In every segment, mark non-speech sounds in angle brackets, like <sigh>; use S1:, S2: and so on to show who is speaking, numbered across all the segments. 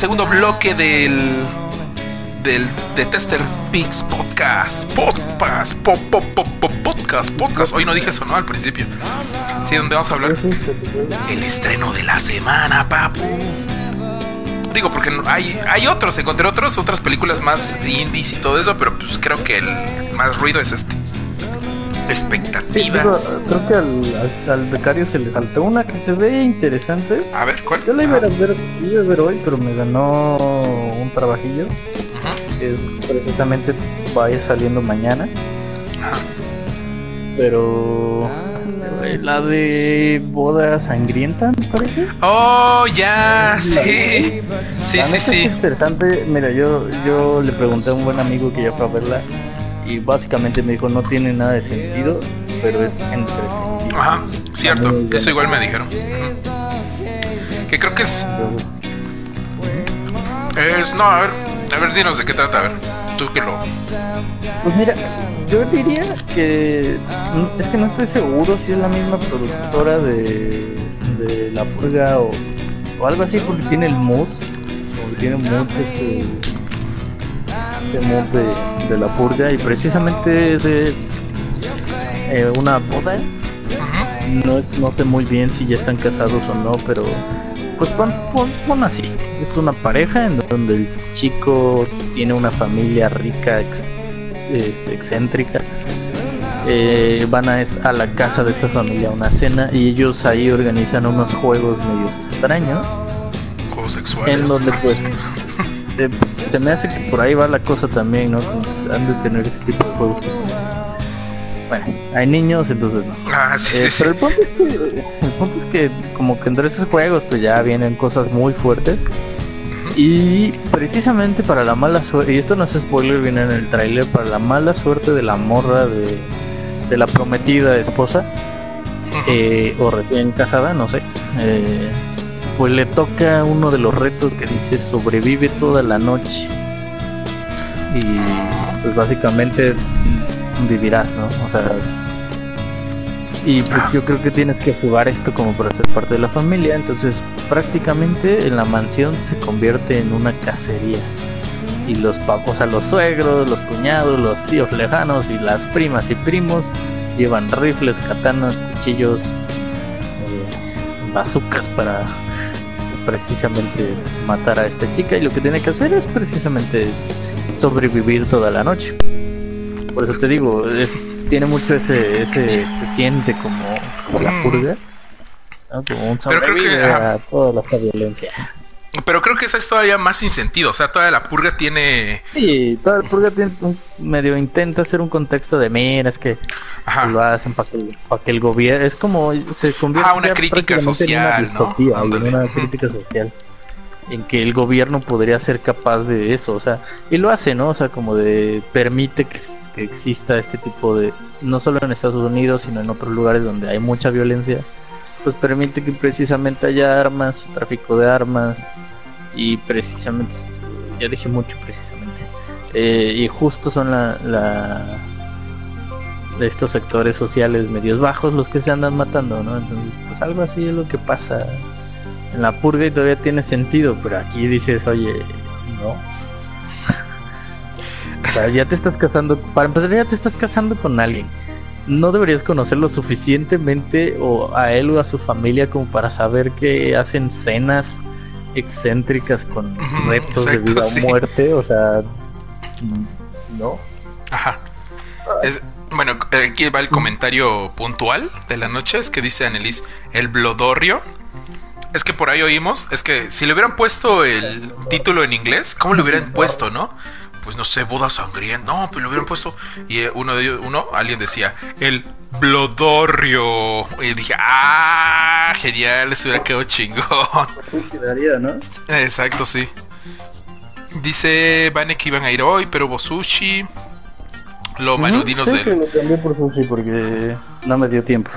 S1: segundo bloque del del de Tester Pix Podcast. Podcast, po, po, po, po, podcast, podcast. Hoy no dije eso, ¿no? Al principio. Sí, donde vamos a hablar el estreno de la semana, papu. Digo, porque hay, hay otros, encontré otros, otras películas más indies y todo eso, pero pues creo que el más ruido es este.
S2: Sí,
S1: Expectativas.
S2: creo que al, al, al becario se le saltó una que se ve interesante.
S1: A ver, ¿cuál?
S2: Yo la iba a
S1: Ah,
S2: ver, iba a ver hoy, pero me ganó un trabajillo.
S1: ujú,
S2: Que es precisamente vaya saliendo mañana. Pero eh, la de boda sangrienta, me parece.
S1: Oh, ya, sí. Sí, sí,
S2: neta es
S1: sí.
S2: interesante. Mira, yo, yo le pregunté a un buen amigo que ya fue a verla. Y básicamente me dijo, no tiene nada de sentido, pero es entretenido.
S1: Ajá, cierto. Eso igual me dijeron. Que creo que es, es. No, a ver. A ver, dinos de qué trata. A ver. Tú que lo.
S2: Pues mira, yo diría que mm, es que no estoy seguro si es la misma productora de, de La Purga o, o algo así porque tiene el mood, que tiene mood este, este de, de La Purga y precisamente es de eh, una boda. No, no sé muy bien si ya están casados o no, pero pues pon, pon- pon así. Es una pareja en donde el chico tiene una familia rica, ex- este, excéntrica. Eh, van a, es- a la casa de esta familia a una cena y ellos ahí organizan unos juegos medios extraños
S1: Juegos sexuales.
S2: en donde pues se me hace que por ahí va la cosa también, ¿no? Han de tener ese tipo de juegos. Bueno, hay niños, entonces no.
S1: Ah, sí,
S2: Eh,
S1: sí,
S2: pero el punto, es que, el punto es que como que entre esos juegos pues ya vienen cosas muy fuertes y precisamente para la mala suerte, y esto no es spoiler, viene en el tráiler, para la mala suerte de la morra de, de la prometida esposa eh, o recién casada, no sé, eh, pues le toca uno de los retos que dice sobrevive toda la noche y pues básicamente vivirás, ¿no? O sea, y pues yo creo que tienes que jugar esto como para ser parte de la familia, entonces prácticamente en la mansión se convierte en una cacería. Y los papos, o sea, los suegros, los cuñados, los tíos lejanos y las primas y primos llevan rifles, katanas, cuchillos, eh, bazucas para precisamente matar a esta chica y lo que tiene que hacer es precisamente sobrevivir toda la noche. Por eso te digo, es- tiene mucho ese, ese se siente como, como la purga, ¿no? como un sobrevive a toda esta violencia.
S1: Pero creo que esa es todavía más sin sentido. O sea, toda la purga tiene.
S2: Sí, toda la purga tiene un- medio intenta hacer un contexto de mira, es que
S1: Ajá.
S2: lo hacen para que, para que el gobierno es como se convierte
S1: Ah, una crítica
S2: prácticamente en una
S1: social, ¿no?
S2: en una crítica social en que el gobierno podría ser capaz de eso, o sea, y lo hace, ¿no? O sea, como de permite que, que exista este tipo de no solo en Estados Unidos, sino en otros lugares donde hay mucha violencia, pues permite que precisamente haya armas, tráfico de armas y precisamente ya dije mucho precisamente. Eh, y justo son la, de estos sectores sociales medios bajos los que se andan matando, ¿no? Entonces, pues algo así es lo que pasa en la purga y todavía tiene sentido, pero aquí dices, oye, no. <laughs> O sea, ya te estás casando, para empezar ya te estás casando con alguien. No deberías conocerlo suficientemente o a él o a su familia como para saber que hacen cenas excéntricas con retos de vida
S1: sí.
S2: o muerte, o sea, mm, no.
S1: Ajá. Es- bueno, aquí va el comentario puntual de la noche. Es que dice Annelies, el blodorrio. Es que por ahí oímos, es que si le hubieran puesto el título en inglés, ¿cómo le hubieran puesto, no? Pues no sé, boda sangrienta. No, pues le hubieran puesto. Y eh, uno de ellos, uno, alguien decía, el blodorrio. Y dije, ah, genial, les hubiera quedado chingón.
S2: Quedaría, ¿no?
S1: Exacto, sí. Dice Vane que iban a ir hoy, pero Bosushi. Lo manudinos
S2: sí,
S1: del.
S2: que lo cambié por sushi porque no me dio tiempo.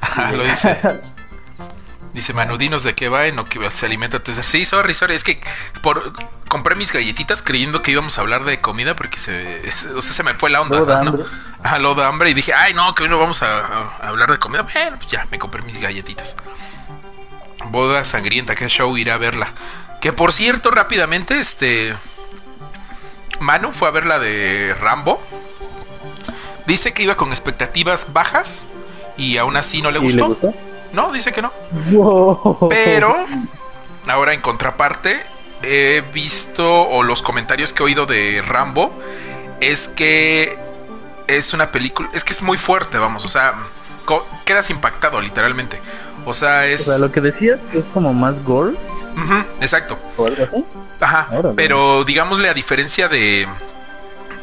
S1: Ajá, <laughs> lo dice. <laughs> Dice manudinos de qué va en o que se alimenta. Sí, sorry, sorry. Es que por compré mis galletitas creyendo que íbamos a hablar de comida porque se, <laughs> o sea, se me fue la onda.
S2: Luego da
S1: ¿no?
S2: hambre.
S1: Ajá, lo de hambre y dije, ay no, que hoy no vamos a, a hablar de comida. Bueno, pues ya, me compré mis galletitas. Boda sangrienta, qué show iré a verla. Que por cierto, rápidamente, este. Manu fue a ver la de Rambo. Dice que iba con expectativas bajas y aún así no le
S2: ¿Y
S1: gustó.
S2: le gustó?
S1: No, dice que no.
S2: Wow.
S1: Pero, ahora en contraparte, he visto, o los comentarios que he oído de Rambo, es que es una película, es que es muy fuerte, vamos, o sea, quedas impactado literalmente. O sea,
S2: O
S1: es...
S2: sea, lo que decías que es como más gore
S1: exacto.
S2: o algo así.
S1: Ajá.
S2: Órale.
S1: Pero digámosle a diferencia de,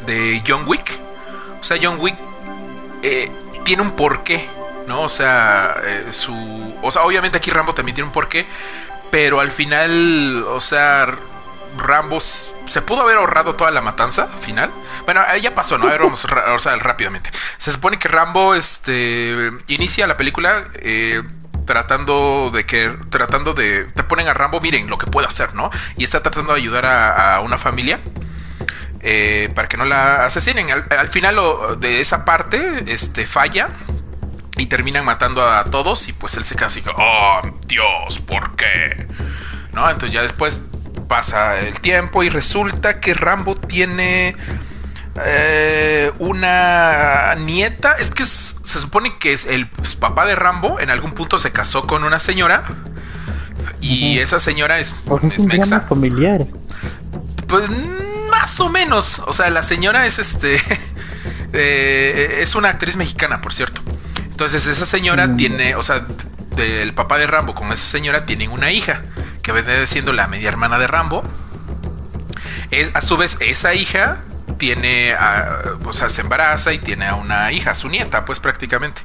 S1: de John Wick, o sea, John Wick eh, tiene un porqué, ¿no? O sea, eh, su. O sea, obviamente aquí Rambo también tiene un porqué, pero al final, o sea, Rambo se pudo haber ahorrado toda la matanza al final. Bueno, ya pasó, ¿no? A ver, vamos o sea, rápidamente. Se supone que Rambo este, inicia la película eh, tratando de que. Tratando de. Te ponen a Rambo, miren lo que puede hacer, ¿no? Y está tratando de ayudar a, una familia. eh, para que no la asesinen. Al, al final de esa parte, este falla y terminan matando a todos y pues él se queda así, oh Dios, ¿por qué? ¿No? Entonces ya después pasa el tiempo y resulta que Rambo tiene eh, una nieta, es que es- se supone que es el pues, papá de Rambo en algún punto se casó con una señora y esa señora es,
S2: sea, es
S1: mexa.
S2: familiar.
S1: Pues más o menos. O sea, la señora es este. <laughs> eh, es una actriz mexicana, por cierto. Entonces, esa señora
S2: Mm.
S1: tiene. O sea, del papá de Rambo con esa señora tienen una hija. Que viene siendo la media hermana de Rambo. Es- a su vez, esa hija tiene. a- o sea, se embaraza y tiene a una hija, su nieta, pues prácticamente.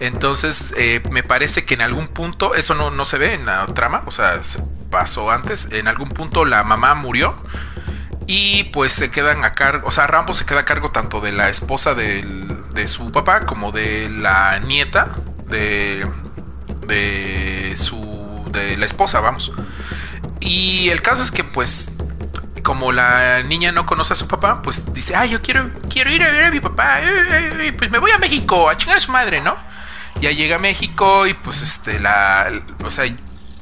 S1: Entonces, eh, me parece que en algún punto, eso no, no se ve en la trama, o sea, se pasó antes, en algún punto la mamá murió y pues se quedan a cargo, o sea, Rambo se queda a cargo tanto de la esposa del- de su papá como de la nieta de, de su, de la esposa, vamos. Y el caso es que pues como la niña no conoce a su papá, pues dice, ah, yo quiero, quiero ir a ver a mi papá, eh, eh, eh, pues me voy a México a chingar a su madre, ¿no? Ya llega a México y pues este, la, o sea,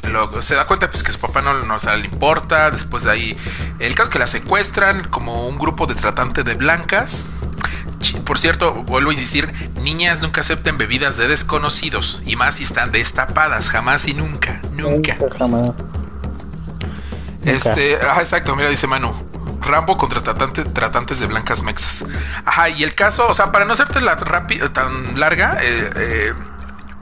S1: lo- se da cuenta pues que su papá no, no o sea, le importa, después de ahí, el caso es que la secuestran como un grupo de tratantes de blancas. Por cierto, vuelvo a insistir, niñas nunca acepten bebidas de desconocidos, y más si están destapadas, jamás y nunca, nunca.
S2: jamás.
S1: Este, ajá, exacto, mira, dice Manu. Rambo contra tratante- tratantes de blancas mexas. Ajá, y el caso, o sea, para no hacerte la tan larga, eh, eh,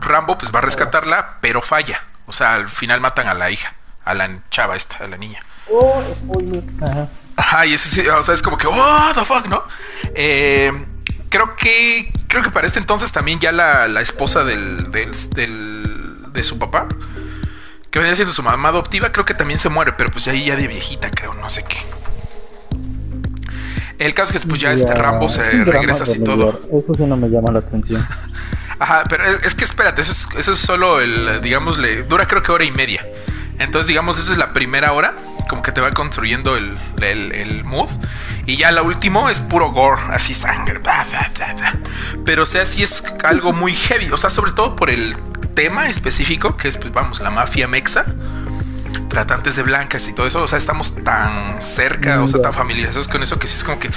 S1: Rambo pues va a rescatarla, pero falla. O sea, al final matan a la hija, a la chava esta, a la niña.
S2: Oh, spoiler. Ajá.
S1: Ajá, y ese sí, o sea, es como que, what the fuck, ¿no? Eh, creo que, creo que para este entonces también ya la, la esposa del, del, del- de su papá, que venía siendo su mamá adoptiva, creo que también se muere, pero pues ya ahí ya de viejita, creo, no sé qué. El caso es que pues ya este Rambo se regresa así todo.
S2: Eso sí no me llama la atención. <laughs>
S1: Ajá, pero es, es que espérate, eso es, eso es solo el, digamos, le dura creo que hora y media. Entonces, digamos, eso es la primera hora, como que te va construyendo el, el, el mood. Y ya la último es puro gore, así sangre. bla, bla, bla, bla. Pero, o sea, sí es algo muy heavy. O sea, sobre todo por el tema específico, que es, pues, vamos, la mafia mexa. Tratantes de blancas y todo eso. O sea, estamos tan cerca, o sea, tan familiarizados con eso que sí es como que.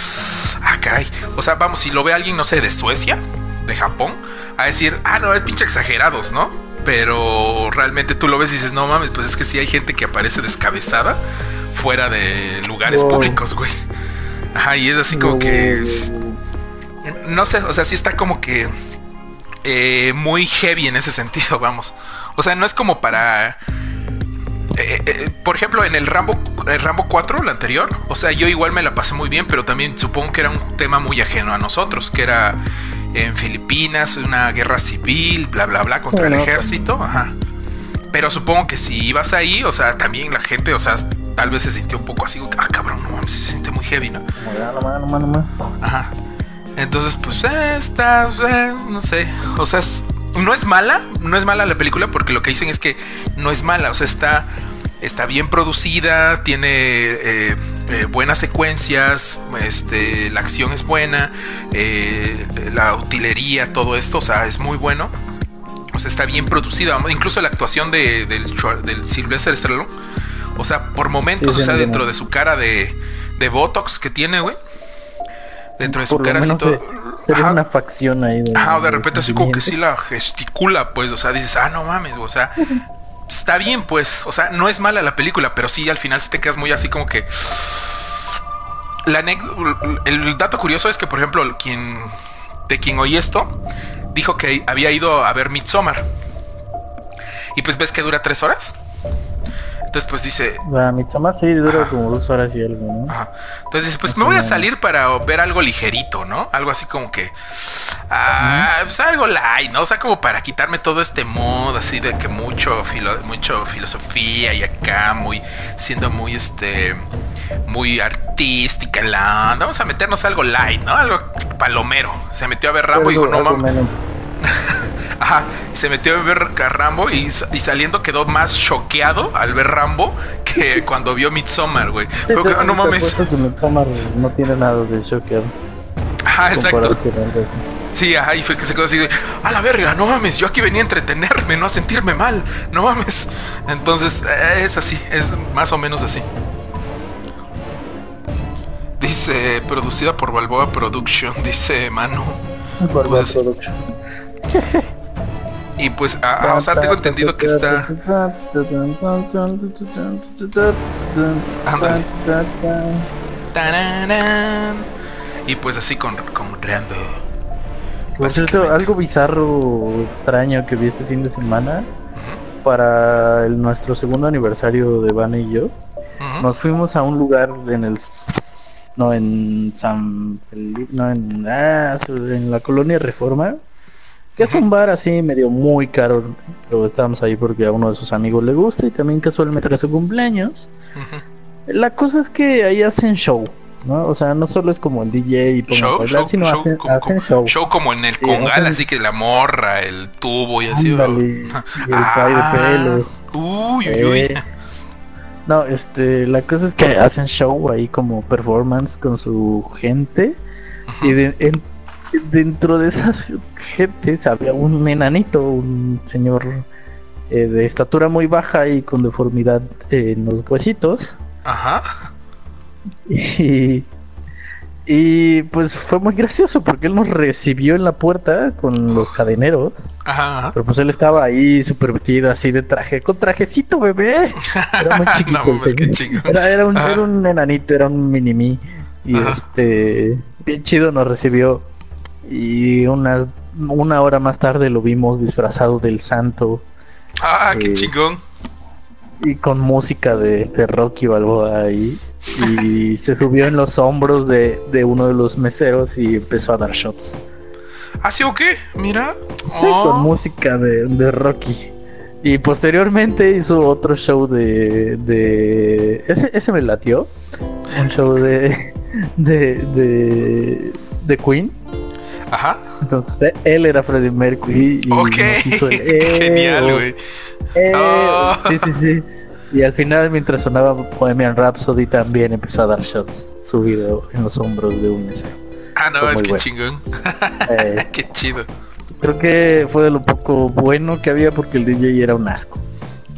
S1: Ah, caray. O sea, vamos, si lo ve alguien, no sé, de Suecia, de Japón, a decir, ah, no, es pinche exagerados, ¿no? Pero realmente tú lo ves y dices, no mames, pues es que sí hay gente que aparece descabezada fuera de lugares
S2: Wow.
S1: públicos, güey. Ajá, y es así como que. No sé, o sea, sí está como que. eh, muy heavy en ese sentido, vamos. O sea, no es como para. eh, eh, por ejemplo, en el Rambo, el Rambo 4, el anterior, o sea, yo igual me la pasé muy bien, pero también supongo que era un tema muy ajeno a nosotros, que era en Filipinas, una guerra civil, bla, bla, bla, contra el ejército, ajá. Pero supongo que si ibas ahí, o sea, también la gente, o sea, tal vez se sintió un poco así, ah, cabrón, no mames, se siente muy heavy, ¿no?
S2: Ah, no no más, no más.
S1: Ajá. Entonces, pues, eh, está, eh, no sé, o sea, es- no es mala, no es mala la película porque lo que dicen es que no es mala, o sea, está, está bien producida, tiene eh, eh, buenas secuencias, este, la acción es buena, eh, la utilería, todo esto, o sea, es muy bueno. O sea, está bien producida, incluso la actuación de, del, del Sylvester Stallone. O sea, por momentos,
S2: Sí,
S1: o sea, dentro de su cara de, de Botox que tiene, güey. Dentro de su
S2: Por
S1: cara así todo.
S2: se, se
S1: Ajá.
S2: una facción ahí. De,
S1: Ajá, de repente así como que sí la gesticula, pues, o sea, dices, ah, no mames, o sea, <laughs> está bien, pues, o sea, no es mala la película, pero sí al final te quedas muy así como que... La el dato curioso es que, por ejemplo, quien de quien oí esto, dijo que había ido a ver Midsommar. Y pues ves que dura tres horas. Entonces, pues dice,
S2: La Midsommar sí dura como dos horas y algo, ¿no?
S1: Ajá. Entonces dice, pues me voy a salir para ver algo ligerito, ¿no? Algo así como que... Ah, pues algo light, ¿no? O sea, como para quitarme todo este mood así de que mucho, filo- mucho filosofía y acá muy... Siendo muy, este... Muy artística la... Vamos a meternos algo light, ¿no? Algo palomero. Se metió a ver Rambo y dijo, no mames. <laughs> Ajá, se metió a ver a Rambo y, y saliendo quedó más choqueado al ver Rambo que <laughs> cuando vio Midsommar, güey. Fue como, "Ah, no mames.
S2: que Midsommar no tiene nada de shocker.
S1: Ajá, exacto. Sí, ajá, y fue que se quedó así de, a la verga, no mames, yo aquí venía a entretenerme, no a sentirme mal, no mames. Entonces, eh, es así, es más o menos así. Dice, producida por Balboa Production, dice Manu.
S2: Por
S1: Pues
S2: producción. <laughs>
S1: Y pues, ah, ah, o sea, tengo entendido que está... Ándale. Y pues así con, con Rambo.
S2: Por cierto, algo bizarro, extraño que vi este fin de semana. Para el- nuestro segundo aniversario de Vane y yo, nos fuimos a un lugar en el. No, en San Felipe. No, en. Ah, en la colonia Reforma. Que es un bar así medio muy caro. Pero estábamos ahí porque a uno de sus amigos le gusta y también casualmente era su cumpleaños. La cosa es que ahí hacen show, ¿no? O sea, no solo es como el DJ y
S1: Show,
S2: bailar,
S1: show,
S2: sino
S1: show,
S2: hacen,
S1: como,
S2: hacen show.
S1: show como en el
S2: Sí,
S1: Congal,
S2: hacen-
S1: así que la morra, el tubo y así.
S2: Ándale,
S1: ¿no?
S2: y el <laughs> pay de pelos.
S1: Uy, uy, uy.
S2: Eh, No, este, la cosa es que hacen show ahí como performance con su gente
S1: Ujú.
S2: y de- en- dentro de esas gentes había un enanito, un señor eh, de estatura muy baja y con deformidad en los huesitos
S1: Ajá.
S2: y, y pues fue muy gracioso porque él nos recibió en la puerta con los cadeneros,
S1: Ajá. ajá.
S2: pero pues él estaba ahí súper vestido así de traje, con trajecito bebé, <laughs> era muy chiquito.
S1: no mames, qué chingo.
S2: Era, era un, era un enanito, era un mini mí. Y
S1: Ajá.
S2: este, bien chido nos recibió. Y una, una hora más tarde lo vimos disfrazado del santo
S1: Ah, qué
S2: Eh,
S1: chingón.
S2: y con música de, de Rocky Balboa ahí. Y se subió en los hombros de, de uno de los meseros y empezó a dar shots.
S1: ¿Ah, sí o qué? Mira.
S2: Sí,
S1: Oh.
S2: con música de, de Rocky. Y posteriormente hizo otro show de. de ese, ese me latió. Un show de. de. de. de Queen.
S1: Ajá.
S2: Entonces él era Freddie Mercury. Y
S1: Ok.
S2: el, <laughs> "Eh",
S1: Genial, güey.
S2: "Eh",
S1: Oh.
S2: Sí, sí, sí. Y al final, mientras sonaba Bohemian Rhapsody, también empezó a dar shots subido en los hombros de un mesero.
S1: Ah, no, es que
S2: bueno.
S1: chingón.
S2: Eh, <laughs>
S1: Qué chido.
S2: creo que fue de lo poco bueno que había porque el DJ era un asco.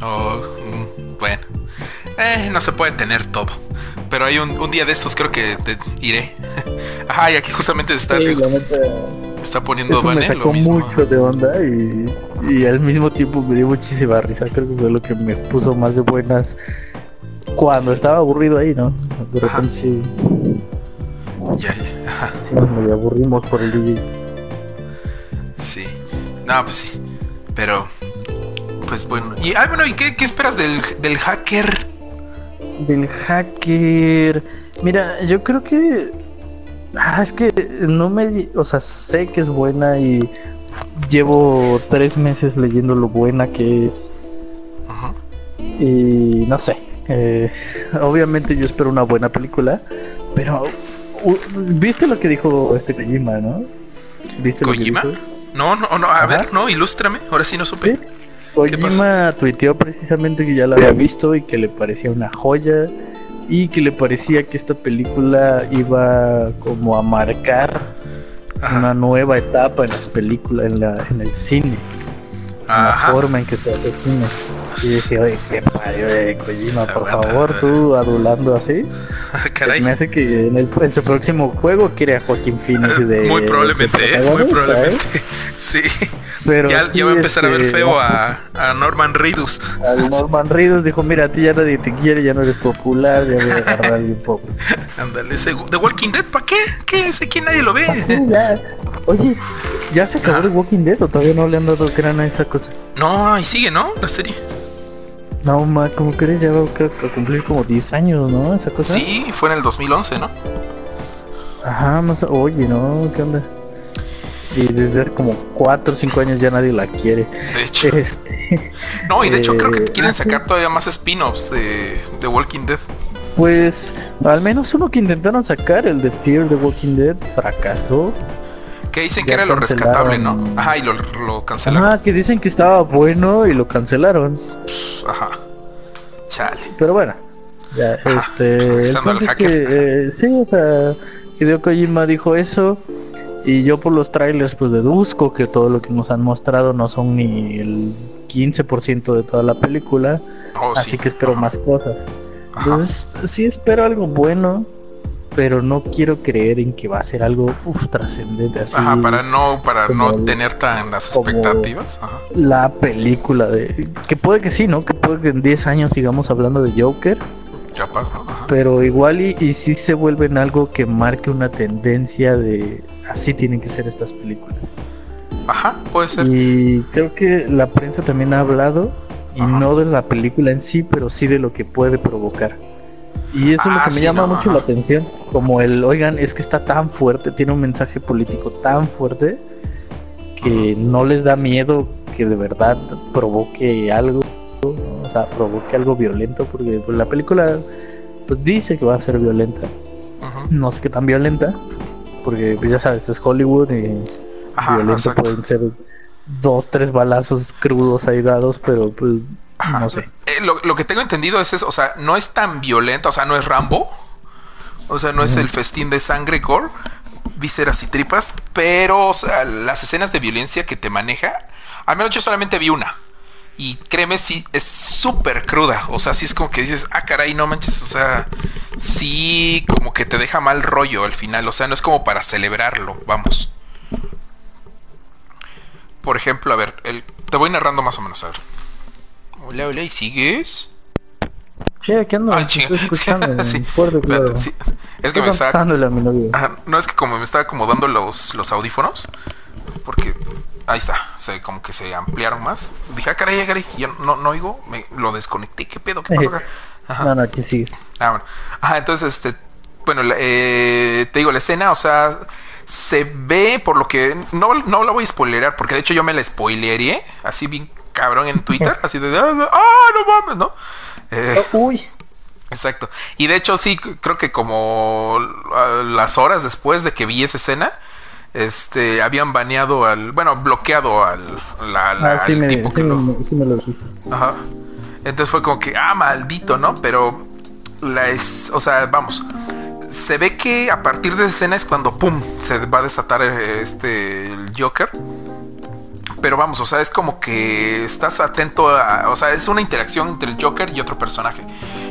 S1: Oh, mm, bueno. Eh, no se puede tener todo. Pero hay un, un día de estos, creo que te iré. <laughs> Ajá, y aquí justamente está,
S2: Sí,
S1: está poniendo
S2: eso me
S1: lo
S2: sacó
S1: mismo.
S2: mucho de onda y, y al mismo tiempo me dio muchísima risa. Creo que fue lo que me puso más de buenas cuando estaba aburrido ahí, ¿no? De repente sí,
S1: Ya, ya. Ajá,
S2: sí nos aburrimos por el DJ.
S1: sí. No, pues sí. Pero, pues bueno. Y, ah, bueno, ¿y qué, qué esperas del, del hacker?
S2: Del hacker. Mira, yo creo que. Ah, es que no me. O sea, sé que es buena y llevo tres meses leyendo lo buena que es.
S1: Ajá.
S2: Y no sé. eh, obviamente yo espero una buena película. Pero ¿viste lo que dijo este Kojima, no? ¿Viste lo que
S1: ¿Kojima?
S2: dijo?
S1: No, no, no, a
S2: Ajá.
S1: ver, no, ilústrame. Ahora sí no supe.
S2: Sí. Kojima tuiteó precisamente que ya la había visto y que le parecía una joya y que le parecía que esta película iba como a marcar
S1: Ajá.
S2: una nueva etapa en las películas, en, la, en el cine, en la forma en que se hace cine. Y decía, oye, qué padre, oye, Kojima, por favor, tú adulando así. <laughs>
S1: Caray.
S2: Me hace que en, el, en su próximo juego quiere a Joaquín Phoenix <laughs> de.
S1: Muy probablemente,
S2: de
S1: eh, muy probablemente. <laughs> Sí.
S2: Pero
S1: ya, ya va a empezar a ver
S2: este,
S1: feo a, a Norman Reedus.
S2: Al <laughs> Norman Reedus dijo: Mira, a ti ya nadie te quiere, ya no eres popular, ya voy a agarrar a alguien pobre.
S1: Ándale, ese The Walking Dead, ¿para qué? ¿Qué? Ese aquí nadie lo ve.
S2: Así, ya. Oye, ¿ya se acabó The Walking Dead o todavía no le han dado gran a esta cosa?
S1: No, y sigue, ¿no? La serie.
S2: No, ma, como crees, ya va a cumplir como 10 años, ¿no? Esa cosa.
S1: Sí, fue en el 2011, ¿no?
S2: Ajá, sé, oye, ¿no? ¿Qué onda? Y desde hace como 4 o 5 años ya nadie la quiere.
S1: De hecho.
S2: Este, <laughs>
S1: No, y de hecho creo que
S2: eh,
S1: quieren
S2: ah,
S1: sacar todavía más spin-offs de, de Walking Dead.
S2: pues, al menos uno que intentaron sacar, el de Fear the Walking Dead, fracasó.
S1: Que dicen
S2: Ya
S1: que era lo rescatable, ¿no? Ajá, y lo, lo cancelaron.
S2: Ah, que dicen que estaba bueno y lo cancelaron.
S1: Ajá. Chale.
S2: Pero bueno, ya,
S1: Ajá,
S2: este.
S1: Al
S2: que, eh, sí, o sea, Hideo Kojima dijo eso. Y yo por los trailers, pues deduzco que todo lo que nos han mostrado no son ni el 15% de toda la película.
S1: Oh,
S2: así
S1: sí.
S2: que espero más cosas.
S1: Ajá.
S2: Entonces, sí espero algo bueno, pero no quiero creer en que va a ser algo uf, trascendente así.
S1: Ajá, para no, para no tener tan las expectativas. Ajá.
S2: La película de. Que puede que sí, ¿no? Que puede que en 10 años sigamos hablando de Joker.
S1: Capaz, ¿no? Ajá.
S2: Pero igual y, y sí se vuelve en algo que marque una tendencia de. Así tienen que ser estas películas.
S1: Ajá, puede ser.
S2: Y creo que la prensa también ha hablado. Y
S1: Ajá.
S2: no de la película en sí, pero sí de lo que puede provocar. Y eso es lo
S1: Ah,
S2: que me llama
S1: no,
S2: mucho la atención. Como el, oigan, es que está tan fuerte, tiene un mensaje político tan fuerte que no les da miedo que de verdad provoque algo, ¿no? o sea, provoque algo violento, porque pues, la película pues dice que va a ser violenta, no sé qué tan violenta, porque pues, ya sabes, es Hollywood y
S1: Ajá,
S2: violento pueden ser dos, tres balazos crudos ahí dados, pero pues no sé.
S1: Lo, lo que tengo entendido es, eso, o sea, no es tan violenta, o sea, no es Rambo. O sea, no es el festín de sangre, gore, vísceras y tripas, pero o sea, las escenas de violencia que te maneja, al menos yo solamente vi una. Y créeme, sí, es súper cruda. O sea, sí es como que dices, ah, caray, no manches. O sea, sí, como que te deja mal rollo al final. O sea, no es como para celebrarlo, vamos. Por ejemplo, a ver, el, te voy narrando más o menos, a ver. Hola, hola, ¿y sigues?
S2: Che, ¿qué ando?
S1: Ah,
S2: Te
S1: chinga.
S2: estoy <laughs> escuchando,
S1: Sí,
S2: fuerte,
S1: espérate,
S2: claro.
S1: sí. Es que
S2: Estoy
S1: me estaba. Ajá, no es que como me estaba acomodando los, los audífonos, porque ahí está, se, como que se ampliaron más. Dije, ah, caray, ah, caray, yo no, no oigo, me lo desconecté, ¿qué pedo? ¿Qué pasó acá? <laughs> Ajá.
S2: No, no, aquí sigue.
S1: Ah, bueno. Ajá, entonces, este, bueno, eh, te digo, la escena, o sea, se ve por lo que, no, no la voy a spoilerar, porque de hecho yo me la spoileré, así bien cabrón en Twitter, <laughs> así de, ah, no mames, ¿no? Eh,
S2: Uy,
S1: Exacto. Y de hecho sí, creo que como ah, las horas después de que vi esa escena, este, habían baneado al, bueno, bloqueado al, la, la-
S2: ah, sí,
S1: al
S2: me,
S1: tipo
S2: sí,
S1: que lo...
S2: me, sí me lo dijiste.
S1: Ajá. Entonces fue como que, ah, maldito, ¿no? Pero la es, o sea, vamos, se ve que a partir de esa escena es cuando, ¡pum!, se va a desatar eh, este, el Joker. Pero vamos, o sea, es como que estás atento a. O sea, es una interacción entre el Joker y otro personaje.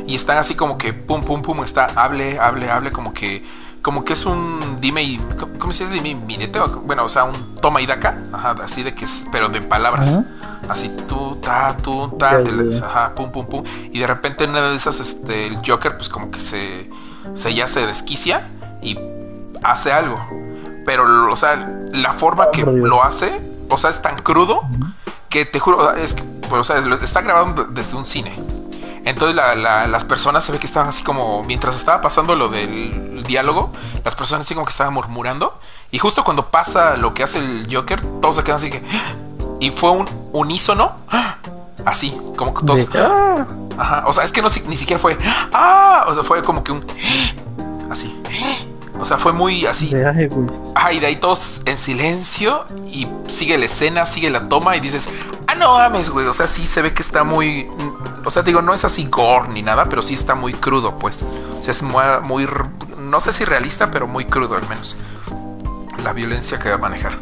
S1: Y están así como que pum, pum, pum, está, hable, hable, hable, como que. Como que es un dime y. ¿Cómo se dice? Dime y mirete. o- Bueno, o sea, un toma y daca. Ajá, así de que es. Pero de palabras. Así tú, ta, tú, ta. De ajá, pum, pum, pum. Y de repente en una de esas, este, el Joker, pues como que se. Se ya se desquicia y hace algo. Pero, o sea, la forma que
S2: por Dios.
S1: lo hace, o sea, es tan crudo que te juro, o sea, es que, pues, o sea, está grabado desde un cine. Entonces la- la- las personas se ve que estaban así como, mientras estaba pasando lo del diálogo, las personas así como que estaban murmurando. Y justo cuando pasa lo que hace el Joker, todos se quedan así que... <gasps> Y fue un unísono, <gasps> así, como que todos... <gasps> Ajá, o sea, es que no ni siquiera fue. ¡Ah! O sea, fue como que un. Así. <laughs> O sea, fue muy así.
S2: Ay.
S1: Ah, y de ahí todos en silencio y sigue la escena, sigue la toma y dices, ah, no mames, güey. O sea, sí se ve que está muy... O sea, digo, no es así gore ni nada, pero sí está muy crudo, pues. O sea, es muy, muy no sé si realista, pero muy crudo al menos. La violencia que va a manejar.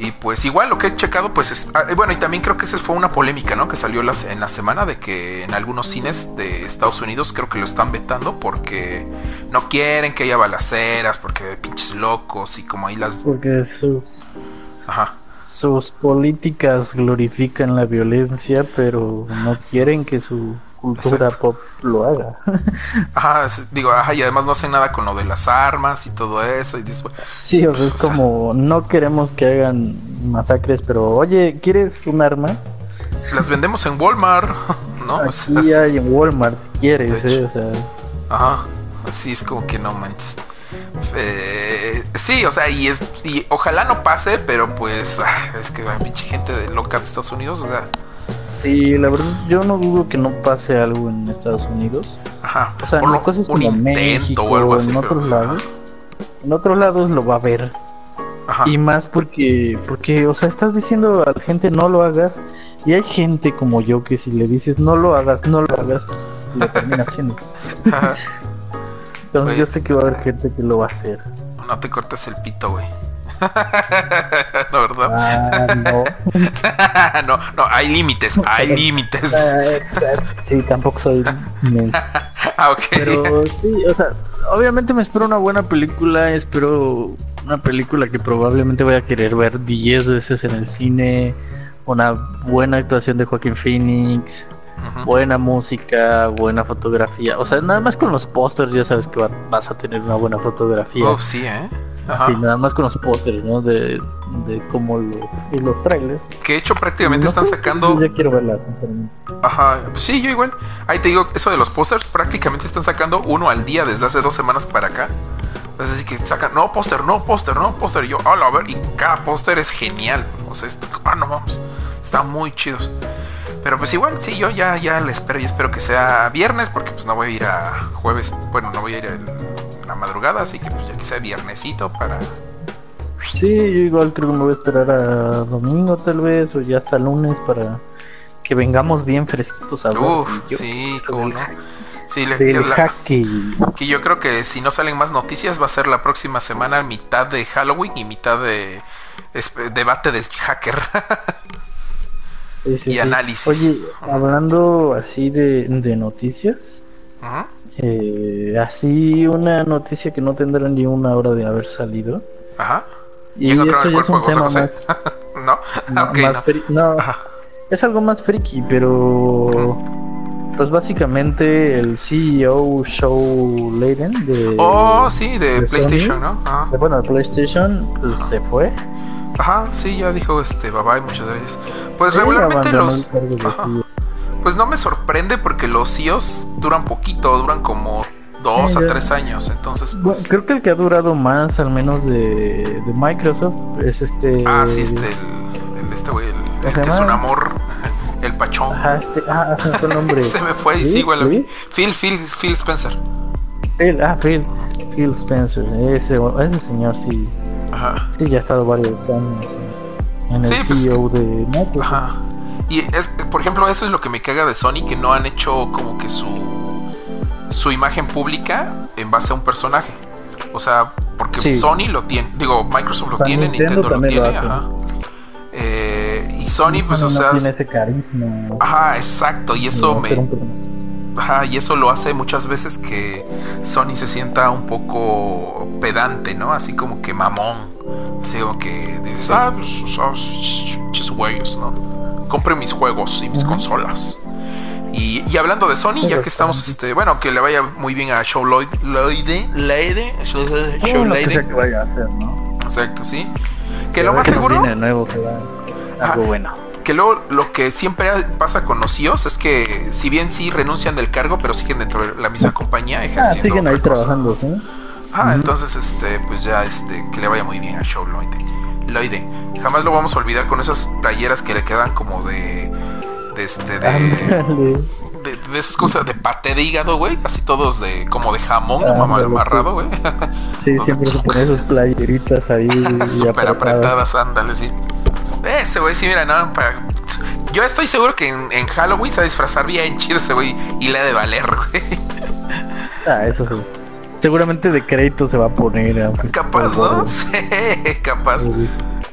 S1: Y pues igual lo que he checado, pues es, ah, bueno, y también creo que esa fue una polémica, ¿no? Que salió las, en la semana de que en algunos cines de Estados Unidos creo que lo están vetando porque no quieren que haya balaceras, porque pinches locos y como ahí las...
S2: Porque sus,
S1: Ajá.
S2: sus políticas glorifican la violencia, pero no quieren que su cultura
S1: Exacto.
S2: pop lo haga. <laughs>
S1: Ajá, es- digo, ajá, y además no hacen nada con lo de las armas y todo eso. Y bueno,
S2: Sí, o sea, es
S1: O sea-
S2: como no queremos que hagan masacres, pero oye, ¿quieres un arma?
S1: las vendemos en Walmart, <laughs> ¿no? O sea,
S2: Aquí hay en Walmart, si quieres, eh, o sea,
S1: Ajá, sí, es como que no manches. Eh, sí, o sea, y es y ojalá no pase, pero pues es que hay pinche gente de loca de Estados Unidos, o sea,
S2: sí, la verdad yo no dudo que no pase algo en Estados Unidos.
S1: ajá,
S2: O sea,
S1: por lo-
S2: cosas
S1: un
S2: como México,
S1: o algo así,
S2: en otros lados, en otros lados lo va a ver.
S1: ajá,
S2: Y más porque, porque, o sea, estás diciendo a la gente no lo hagas y hay gente como yo que si le dices no lo hagas, no lo hagas, lo termina haciendo. <laughs> Entonces
S1: Oye.
S2: yo sé que va a haber gente que lo va a hacer.
S1: no te cortes el pito, güey. <laughs> no, ¿verdad?
S2: Ah, no. <laughs>
S1: no, no, hay límites, hay límites.
S2: Ah, Sí, tampoco soy. <laughs>
S1: Ah, ok.
S2: Pero sí, o sea, obviamente me espero una buena película, espero una película que probablemente voy a querer ver 10 veces en el cine, una buena actuación de Joaquín Phoenix, buena música, buena fotografía. O sea, nada más con los pósters ya sabes que va- vas a tener una buena fotografía.
S1: Uf, sí, ¿eh? Ajá.
S2: Sí, nada más con los pósters, ¿no? De, de cómo lo, y los trailers.
S1: Que hecho prácticamente
S2: No
S1: están
S2: sé,
S1: sacando...
S2: yo Ya quiero verlas.
S1: Ajá, pues sí, yo igual. Ahí te digo, eso de los pósters, prácticamente están sacando uno al día desde hace dos semanas para acá. Es decir, que sacan, no póster, no póster, no póster. Y yo, hola, a ver, y cada póster es genial. O sea, es- ah, no vamos, están muy chidos. Pero pues igual, sí, yo ya, ya le espero y espero que sea viernes, porque pues no voy a ir a jueves, bueno, no voy a ir en la madrugada, así que pues ya que sea viernesito para...
S2: Sí, yo igual creo que me voy a esperar a domingo tal vez o ya hasta lunes para que vengamos bien fresquitos a hablar.
S1: Uf,
S2: yo-
S1: sí, cómo no. Sí, la-
S2: jaque.
S1: Que yo creo que si no salen más noticias va a ser la próxima semana mitad de Halloween y mitad de es- debate del hacker.
S2: Sí, sí,
S1: y análisis.
S2: Oye, hablando así de, de noticias,
S1: Ujú.
S2: Eh, así una noticia que no tendrá ni una hora de haber salido.
S1: Ajá.
S2: Y
S1: ¿Ya encontraron
S2: esto ya es un tema <laughs> más?
S1: ¿No?
S2: no, más
S1: no.
S2: no,
S1: Ajá.
S2: es algo más friki, pero pues básicamente el CEO Show Leiden de,
S1: Oh, sí, de
S2: de
S1: PlayStation,
S2: Sony.
S1: ¿no? Ajá.
S2: de- bueno, de PlayStation pues, se fue.
S1: Ajá, sí, ya dijo este, bye bye, muchas gracias. Pues regularmente los... Pues no me sorprende porque los CEOs duran poquito, duran como dos
S2: Sí,
S1: a
S2: ya.
S1: tres años, entonces
S2: Bueno,
S1: pues...
S2: creo que el que ha durado más, al menos de, de Microsoft, es este.
S1: Ah, sí, este, el, el- este güey, el, el que es un amor, <laughs> el pachón.
S2: Ajá, este. Ah, fue el nombre. <laughs>
S1: Se me fue y sí, mí.
S2: ¿Sí?
S1: Phil, Phil, Phil Spencer.
S2: Phil, ah, Phil. Phil Spencer. Ese, ese señor sí,
S1: Ajá,
S2: sí, ya ha estado varios años en, en el
S1: Sí, pues,
S2: CEO de Microsoft.
S1: ajá. Y es, por ejemplo, eso es lo que me caga de Sony, que no han hecho como que su su imagen pública en base a un personaje. O sea, porque
S2: Sí.
S1: Sony lo tiene, digo, Microsoft lo
S2: O sea,
S1: tiene,
S2: Nintendo
S1: Nintendo, lo tiene, ajá. Eh, y Sony, pues, o
S2: no
S1: sea,
S2: tiene ese carisma.
S1: ajá, exacto, y eso me. Ajá, y eso lo hace muchas veces que Sony se sienta un poco pedante, ¿no? Así como que mamón. Así como que dices, ah, pues, chis güeyes, ¿no? Compre mis juegos y mis consolas. Y, y hablando de Sony, ya que estamos, este, bueno, que le vaya muy bien a Show Lloyd, Lloyd, Leide, Show,
S2: lo que
S1: Leide.
S2: sea que vaya a hacer, ¿no?
S1: exacto, sí. Que lo más seguro,
S2: nuevo, que va algo bueno.
S1: que luego lo que siempre pasa con los CEOs es que si bien sí renuncian del cargo, pero siguen dentro de la misma compañía
S2: Ah,
S1: ejerciendo
S2: siguen ahí
S1: cosa.
S2: trabajando, ¿sí?
S1: Ah, entonces, este, pues ya, este, que le vaya muy bien a Show Lloyd. Lloyd. Jamás lo vamos a olvidar con esas playeras que le quedan como de, de este, de, de, de esas cosas de paté de hígado, güey. Así todos de como de jamón
S2: Ah,
S1: mamá, amarrado, güey. <laughs>
S2: Sí, siempre se pone sus playeritas ahí. <laughs>
S1: Súper
S2: apretadas.
S1: ándale, sí. Ese güey, sí, mira, no, para... Yo estoy seguro que en, en Halloween se va a disfrazar bien chido ese güey y le ha de valer, güey.
S2: Ah, eso sí. Seguramente de crédito se va a poner.
S1: Capaz, ¿no?
S2: gordo.
S1: Sí, <laughs> capaz.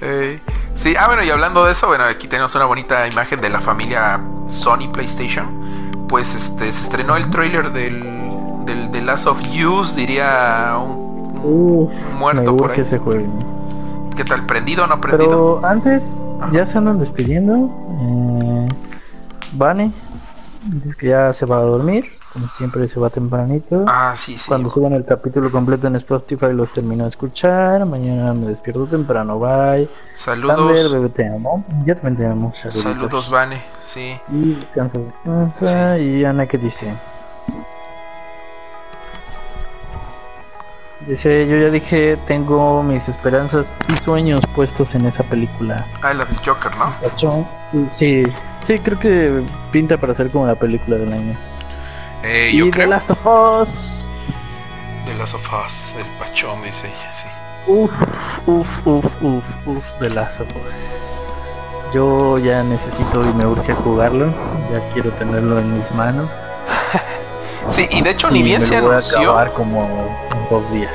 S1: Eh, sí, ah, bueno, y hablando de eso, bueno, aquí tenemos una bonita imagen de la familia Sony PlayStation. Pues este se estrenó el trailer del, del The Last of Us, diría un,
S2: Uf,
S1: muerto por ahí.
S2: ese juego.
S1: ¿Qué tal? ¿Prendido o no prendido?
S2: Pero antes,
S1: Ajá.
S2: ya se andan despidiendo. Eh, Vane dice que ya se va a dormir. Como siempre, se va tempranito.
S1: Ah, sí, sí.
S2: Cuando suban el capítulo completo en Spotify, los termino de escuchar. Mañana me despierto temprano. Bye. Thunder,
S1: Saludos.
S2: bebé, te amo. Yo también te amo. Saluditos.
S1: Saludos, Vane. Sí.
S2: Y descansa. descansa. Y Ana, ¿qué dice? Dice, yo ya dije, tengo mis esperanzas y sueños puestos en esa película.
S1: Ah, la del Joker, ¿no?
S2: Sí, sí, creo que pinta para ser como la película del año.
S1: Eh,
S2: y
S1: yo
S2: The
S1: creo.
S2: Last of Us.
S1: De Last of Us, el pachón, dice ella, sí.
S2: Uf, uf, uf, uf, uf, The Last of Us. Yo ya necesito y me urge jugarlo. Ya quiero tenerlo en mis manos. <laughs>
S1: Sí, y de hecho, ni
S2: y
S1: bien
S2: me
S1: se
S2: lo voy a
S1: anunció.
S2: acabar como en dos días.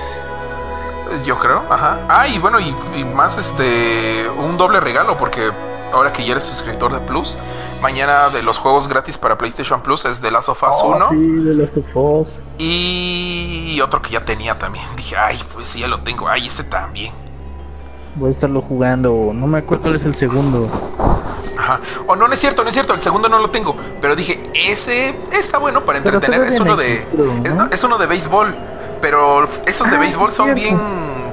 S1: Yo creo, ajá. Ah, y bueno, y, y más este. Un doble regalo, porque ahora que ya eres suscriptor de Plus, mañana de los juegos gratis para PlayStation Plus es The Last of Us
S2: Oh,
S1: 1
S2: Sí, The Last of Us.
S1: y otro que ya tenía también. Dije, ay, pues sí, ya lo tengo. Ay, este también.
S2: Voy a estarlo jugando. No me acuerdo cuál es el segundo.
S1: Ajá. O no, no es cierto, no es cierto. El segundo no lo tengo. Pero dije, ese está bueno para entretener. Es uno
S2: no
S1: de. Es,
S2: ¿no?
S1: no, es uno de béisbol. Pero esos de
S2: Ah,
S1: béisbol son
S2: cierto.
S1: bien,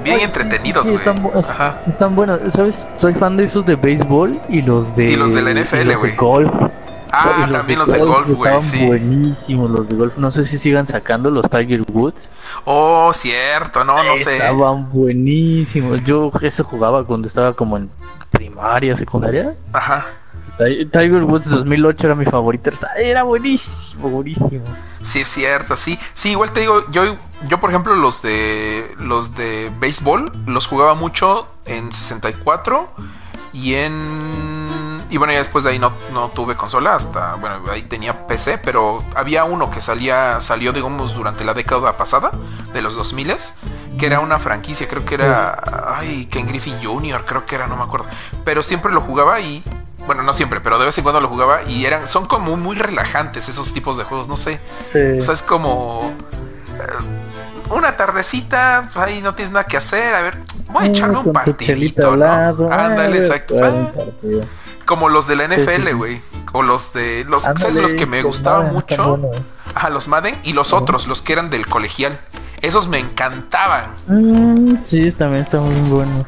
S1: bien entretenidos,
S2: sí,
S1: güey.
S2: están bu-
S1: Ajá.
S2: Están buenos. ¿Sabes? Soy fan de esos de béisbol y los de.
S1: Y los de la NFL,
S2: los de
S1: güey.
S2: golf.
S1: Ah,
S2: Y
S1: también los de golf, güey,
S2: estaban
S1: sí.
S2: buenísimos los de golf. No sé si sigan sacando los Tiger Woods.
S1: Oh, cierto, no, no sé.
S2: Estaban buenísimos. Yo eso jugaba cuando estaba como en primaria, secundaria.
S1: Ajá.
S2: Ti- Tiger Woods 2008 era mi favorito. Era buenísimo, buenísimo.
S1: Sí, es cierto, sí. Sí, igual te digo, yo, yo por ejemplo, los de los de béisbol los jugaba mucho en 64 y en. Y bueno, ya después de ahí no, no tuve consola, hasta. Bueno, ahí tenía PC, pero había uno que salía salió, digamos, durante la década pasada, de los 2000 que era una franquicia, creo que era. Ay, Ken Griffey Jr., creo que era, no me acuerdo. Pero siempre lo jugaba y. Bueno, no siempre, pero de vez en cuando lo jugaba y eran, son como muy relajantes esos tipos de juegos, no sé.
S2: Sí.
S1: O sea, es como eh, una tardecita, ahí no tienes nada que hacer, a ver, voy a echarme un partidito, ¿no? Ándale,
S2: Ah,
S1: exacto. Como los de la
S2: sí,
S1: NFL,
S2: sí.
S1: güey. O los de los, ¿sabes
S2: Ándale,
S1: los que me gustaban
S2: están
S1: mucho?
S2: buenos.
S1: Ajá, los Madden y los otros, los que eran del colegial. Esos me encantaban.
S2: Mm, sí, también están muy buenos.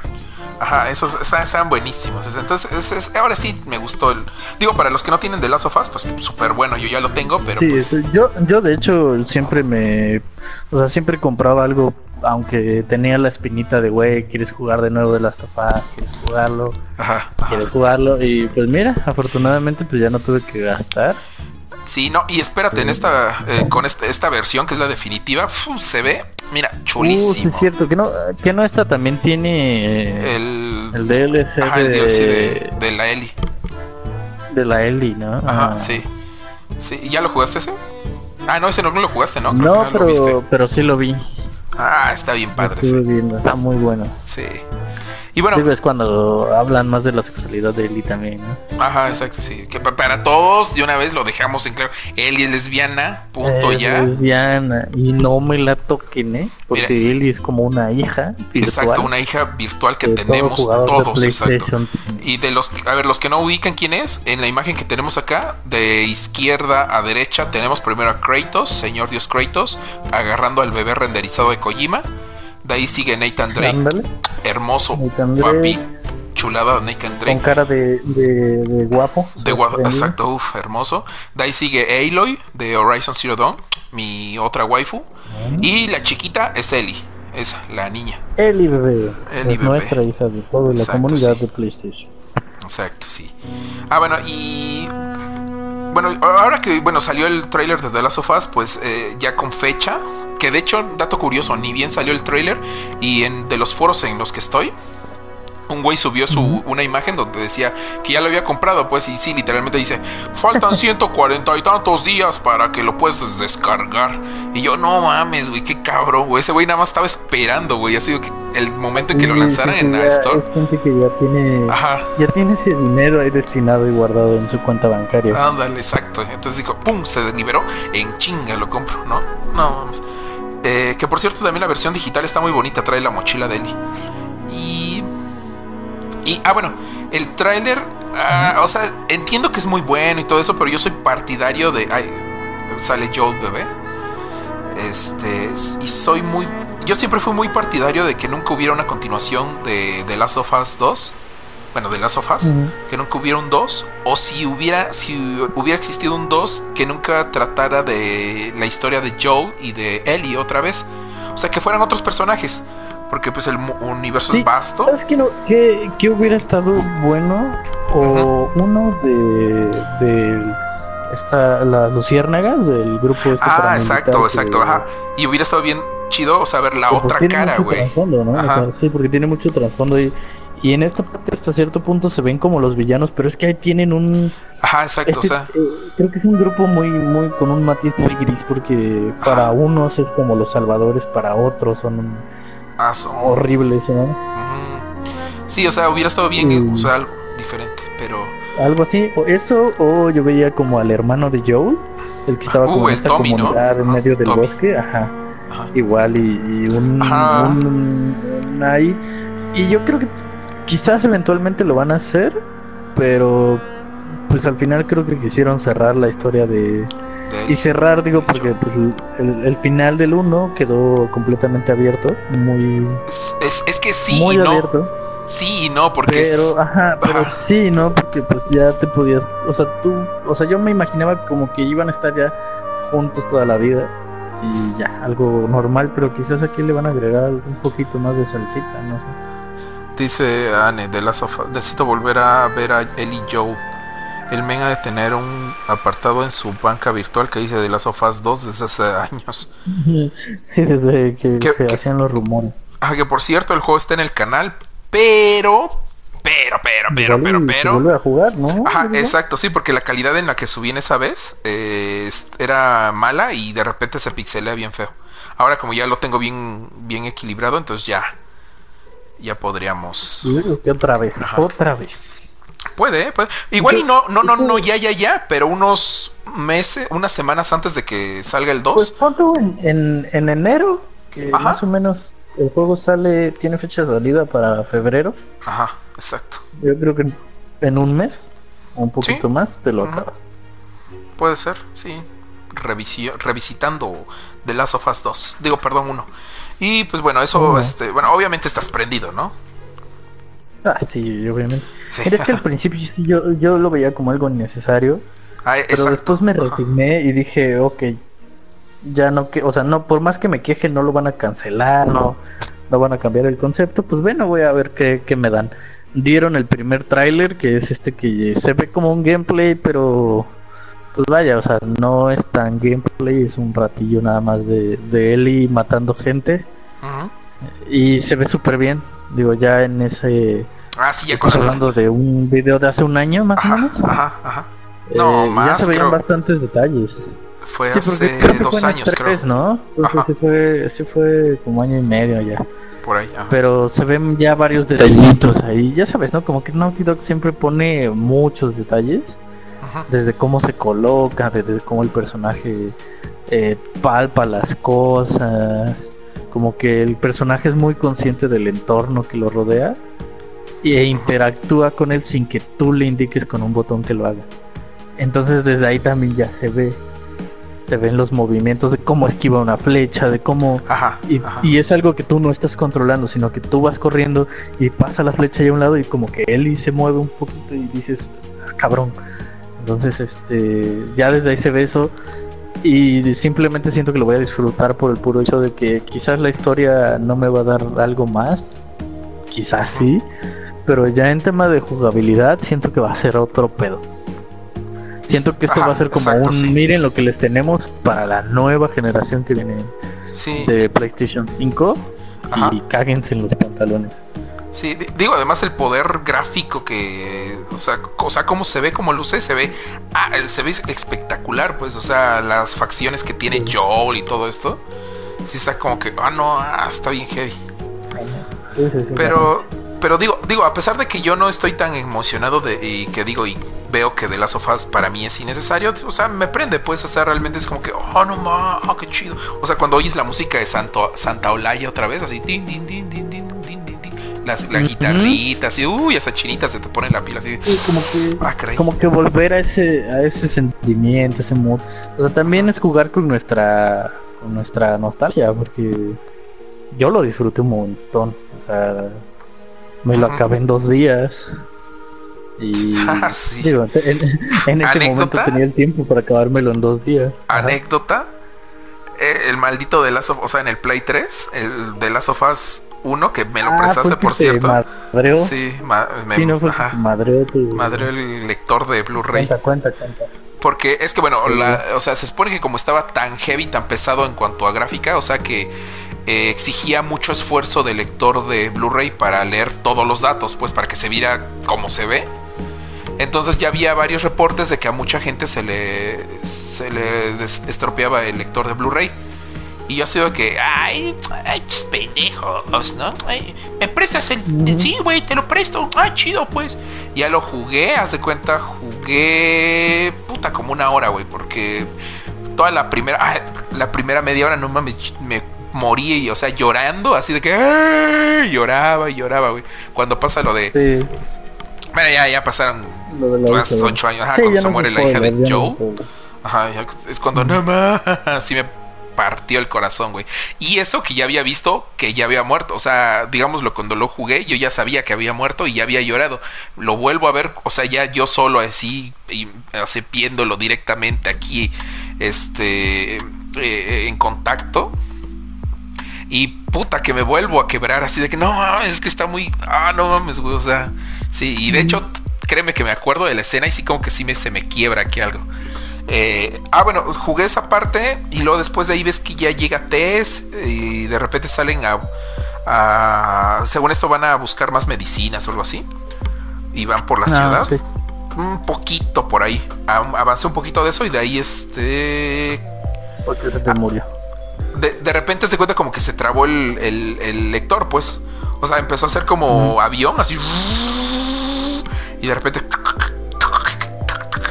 S1: Ajá, esos estaban buenísimos. Entonces, es- es- ahora sí me gustó el. Digo, para los que no tienen The Last of Us, pues súper bueno. Yo ya lo tengo, pero
S2: sí,
S1: pues.
S2: yo, yo de hecho siempre me, o sea, siempre compraba algo, aunque tenía la espinita de, güey, quieres jugar de nuevo de las Us, quieres jugarlo,
S1: Ajá, ajá.
S2: quieres jugarlo, y pues mira, afortunadamente pues ya no tuve que gastar.
S1: Sí, no, y espérate, en esta, eh, con esta, esta versión que es la definitiva, se ve, mira,
S2: Uh, sí
S1: chulísimo.
S2: es cierto, que no, que no esta también tiene eh,
S1: el,
S2: el DLC
S1: ajá, el
S2: de,
S1: DLC de, de la Eli.
S2: de la Ellie, ¿no?
S1: Ajá,
S2: Ah.
S1: sí. sí. ¿Y ¿Ya lo jugaste ese? Ah, no, ese no, no lo jugaste, ¿no? Creo
S2: No,
S1: que no lo viste.
S2: pero, pero sí lo vi.
S1: Ah, está bien padre
S2: estuve
S1: ese.
S2: viendo, está muy bueno.
S1: Sí. Y bueno,
S2: Digo, es cuando hablan más de la sexualidad de Ellie también, ¿no?
S1: ajá, exacto, sí. Que pa- para todos, de una vez lo dejamos en claro. Eli es lesbiana, punto
S2: Es
S1: ya.
S2: lesbiana, y no me la toquen, ¿eh? Porque Ellie es como una hija virtual
S1: Exacto, una hija virtual que
S2: todo
S1: tenemos
S2: de
S1: todos, exacto. Y de los, a ver, los que no ubican quién es, en la imagen que tenemos acá, de izquierda a derecha, tenemos primero a Kratos, señor Dios Kratos, agarrando al bebé renderizado de Kojima. De ahí sigue Nathan Drake,
S2: Ándale,
S1: hermoso,
S2: Nathan
S1: guapi,
S2: Drake,
S1: chulada Nathan
S2: con
S1: Drake.
S2: cara de, de, de guapo.
S1: De gua-
S2: sorprendido.
S1: exacto, uf, hermoso. De ahí sigue Aloy de Horizon Zero Dawn, mi otra waifu. Y la chiquita es Ellie, es la niña.
S2: Ellie bebé,
S1: Ellie
S2: es
S1: bebé.
S2: nuestra hija de toda la comunidad
S1: sí.
S2: de PlayStation.
S1: Exacto, sí. Ah, bueno, y bueno, ahora que bueno salió el trailer de The Last of Us, pues eh, ya con fecha, que de hecho, dato curioso, ni bien salió el trailer y en de los foros en los que estoy, un güey subió su, una imagen donde decía que ya lo había comprado, pues, y sí, literalmente dice, faltan <laughs> 140 y tantos días para que lo puedas descargar. Y yo, no mames, güey, qué cabrón, güey. Ese güey nada más estaba esperando, güey. Ha sido el momento en que lo lanzaran en la Store.
S2: Es gente que ya tiene, ya tiene ese dinero ahí destinado y guardado en su cuenta bancaria.
S1: Ándale, exacto. Entonces dijo, pum, se liberó, en chinga lo compro, ¿no? No, eh, que por cierto también la versión digital está muy bonita, trae la mochila de Eli. Y ah, bueno, el tráiler, ah, o sea, entiendo que es muy bueno y todo eso, pero yo soy partidario de... Ay, sale Joel bebé. Este, y soy muy... Yo siempre fui muy partidario de que nunca hubiera una continuación de, The Last of Us 2. Bueno, de Last of Us, que nunca hubiera un 2. O si hubiera, si hubiera existido un 2, que nunca tratara de la historia de Joel y de Ellie otra vez. O sea, que fueran otros personajes porque pues el universo es vasto.
S2: ¿Sabes qué, no, hubiera estado bueno? O uno de, de esta, las luciérnagas del grupo este
S1: Ah, exacto, exacto, ajá. Y hubiera estado bien chido saber la otra cara, güey.
S2: ¿no? sí, porque tiene mucho trasfondo y, y en esta parte hasta cierto punto se ven como los villanos, pero es que ahí tienen un
S1: Ajá, exacto, o sea,
S2: eh, creo que es un grupo muy muy con un matiz muy gris porque para unos es como los salvadores, para otros son un
S1: Ah,
S2: horribles, ¿no?
S1: Sí, o sea, hubiera estado bien, o sea, algo diferente, pero.
S2: Algo así, o eso, o yo veía como al hermano de Joel, el que estaba uh, como en esta comunidad en medio del bosque, ajá. Igual, y, un, un, ahí. Y yo creo que quizás eventualmente lo van a hacer, pero pues al final creo que quisieron cerrar la historia de y cerrar, digo, porque pues, el, final del 1 quedó completamente abierto, muy...
S1: Es, que sí muy no. abierto. Sí y no, porque...
S2: Pero, ajá, pero sí, ¿no? Porque pues ya te podías... O sea, tú... O sea, yo me imaginaba como que iban a estar ya juntos toda la vida y ya, algo normal, pero quizás aquí le van a agregar un poquito más de salsita, no sé.
S1: Dice Anne de la sofá, necesito volver a ver a Ellie Joe el men ha de tener un apartado en su banca virtual que dice de las sofás 2 desde hace años. <laughs>
S2: desde que, se hacían los rumores.
S1: Ah, que por cierto, el juego está en el canal, pero. Pero, pero, pero, pero, pero.
S2: vuelve a jugar, ¿no?
S1: Ajá, exacto, sí, porque la calidad en la que subí en esa vez eh, era mala y de repente se pixelea bien feo. Ahora, como ya lo tengo bien, bien equilibrado, entonces ya. Ya podríamos.
S2: otra vez, otra vez.
S1: Puede, puede. Igual y no, no, no, no, ya, ya, ya, pero unos meses, unas semanas antes de que salga el 2.
S2: Pues pronto en, en, enero, que más o menos el juego sale, tiene fecha de salida para febrero.
S1: Ajá, exacto.
S2: Yo creo que en un mes, o un poquito más, te lo acabas.
S1: Puede ser, sí. revisitando The Last of Us 2. Digo, perdón, uno. Y pues bueno, eso, este, bueno, obviamente estás prendido, ¿no?
S2: Ah, sí, obviamente. Es que al principio yo, yo lo veía como algo innecesario. Ah, pero después me resigné y dije, ok, ya no que, o sea, no, por más que me queje, no lo van a cancelar, no, no van a cambiar el concepto, pues bueno, voy a ver qué, qué me dan. Dieron el primer tráiler, que es este que se ve como un gameplay, pero pues vaya, o sea, no es tan gameplay, es un ratillo nada más de, de Ellie matando gente. Y se ve súper bien. Digo, ya en ese.
S1: Ah, sí, ya
S2: Estamos hablando de un video de hace un año más o menos.
S1: Ajá, ajá. No,
S2: eh, Ya se veían bastantes detalles.
S1: Fue hace dos años, creo.
S2: ¿no? Entonces fue, sí fue como año y medio ya.
S1: Por ahí,
S2: Pero se ven ya varios detallitos ahí. Ya sabes, ¿no? Como que Naughty Dog siempre pone muchos detalles. Desde cómo se coloca, desde cómo el personaje eh, palpa las cosas como que el personaje es muy consciente del entorno que lo rodea e interactúa con él sin que tú le indiques con un botón que lo haga. Entonces desde ahí también ya se ve, se ven los movimientos de cómo esquiva una flecha, de cómo... y, es algo que tú no estás controlando, sino que tú vas corriendo y pasa la flecha ahí a un lado y como que él y se mueve un poquito y dices, ah, cabrón. Entonces, este, ya desde ahí se ve eso y simplemente siento que lo voy a disfrutar por el puro hecho de que quizás la historia no me va a dar algo más, quizás sí, pero ya en tema de jugabilidad siento que va a ser otro pedo. Siento que esto
S1: Ajá,
S2: va a ser como
S1: exacto,
S2: un
S1: sí.
S2: miren lo que les tenemos para la nueva generación que viene
S1: Sí,
S2: de PlayStation 5
S1: Ajá.
S2: y cáguense en los pantalones.
S1: Sí, digo, además el poder gráfico que, o sea, o cómo se ve, cómo luce, se ve, ah, eh, se ve espectacular, pues, o sea, las facciones que tiene Joel y todo esto, sí está como que, ah, no, ah, está bien heavy. Pero, pero digo, digo, a pesar de que yo no estoy tan emocionado de, y que digo, y veo que de las sofás para mí es innecesario, o sea, me prende, pues, o sea, realmente es como que, oh, no, ma, oh, qué chido. O sea, cuando oyes la música de Santo, Santa Olaya otra vez, así, din, din, din, din la, guitarrita, así, uy, esa chinita se te pone en la pila, así,
S2: Sí, como que
S1: ah, caray.
S2: como que volver a ese a ese sentimiento, ese mood. O sea, también es jugar con nuestra con nuestra nostalgia porque yo lo disfruté un montón, o sea, me lo acabé en dos días. Y <laughs>
S1: Ah, sí.
S2: digo, en, en ese momento tenía el tiempo para acabármelo en dos días. Ajá.
S1: Anécdota, eh, el maldito de Last of o sea, en el Play 3, el de Last of Us 1, que me lo
S2: Ah,
S1: prestaste, por cierto.
S2: Madreó.
S1: Sí, ma- me,
S2: Sí, no tu-
S1: el lector de Blu-ray.
S2: Cuenta, cuenta, cuenta.
S1: Porque es que, bueno,
S2: Sí.
S1: la- o sea, se supone que como estaba tan heavy, tan pesado en cuanto a gráfica, o sea que eh, exigía mucho esfuerzo del lector de Blu-ray para leer todos los datos, pues para que se viera como se ve. Entonces ya había varios reportes de que a mucha gente se le, se le estropeaba el lector de Blu-ray. Y yo ha sido que, ay, ay, pendejos, ¿no? Ay, ¿Me prestas el...? Sí, güey, te lo presto. Ah, chido, pues. Ya lo jugué, haz de cuenta, jugué... Puta, como una hora, güey, porque toda la primera... ah, la primera media hora, no mames, me morí, y, o sea, llorando, así de que... ay, lloraba y lloraba, güey. Cuando pasa lo de...
S2: Sí,
S1: Bueno, ya, ya pasaron más ocho años, ajá,
S2: Sí,
S1: cuando se
S2: no
S1: muere la hija de
S2: no
S1: Joe.
S2: spoiler.
S1: Ajá, es cuando no más, <laughs> sí me partió el corazón, güey. Y eso que ya había visto que ya había muerto, o sea, digámoslo, cuando lo jugué yo ya sabía que había muerto y ya había llorado. Lo vuelvo a ver, o sea, ya yo solo así, y, así viéndolo directamente aquí, este, eh, en contacto. Y puta que me vuelvo a quebrar así de que no es que está muy. Ah, no mames, güey. O sea, sí, y de hecho, créeme que me acuerdo de la escena y sí, como que sí me, se me quiebra aquí algo. Eh, ah, bueno, jugué esa parte y luego después de ahí ves que ya llega Tess y de repente salen a, a- Según esto van a buscar más medicinas o algo así. Y van por la
S2: Ah,
S1: ciudad.
S2: sí.
S1: Un poquito por ahí. Avancé un poquito de eso y de ahí este
S2: Porque se te murió.
S1: de, de repente se cuenta como que se trabó el, el- el lector, pues. O sea, empezó a ser como avión, así. Y de repente.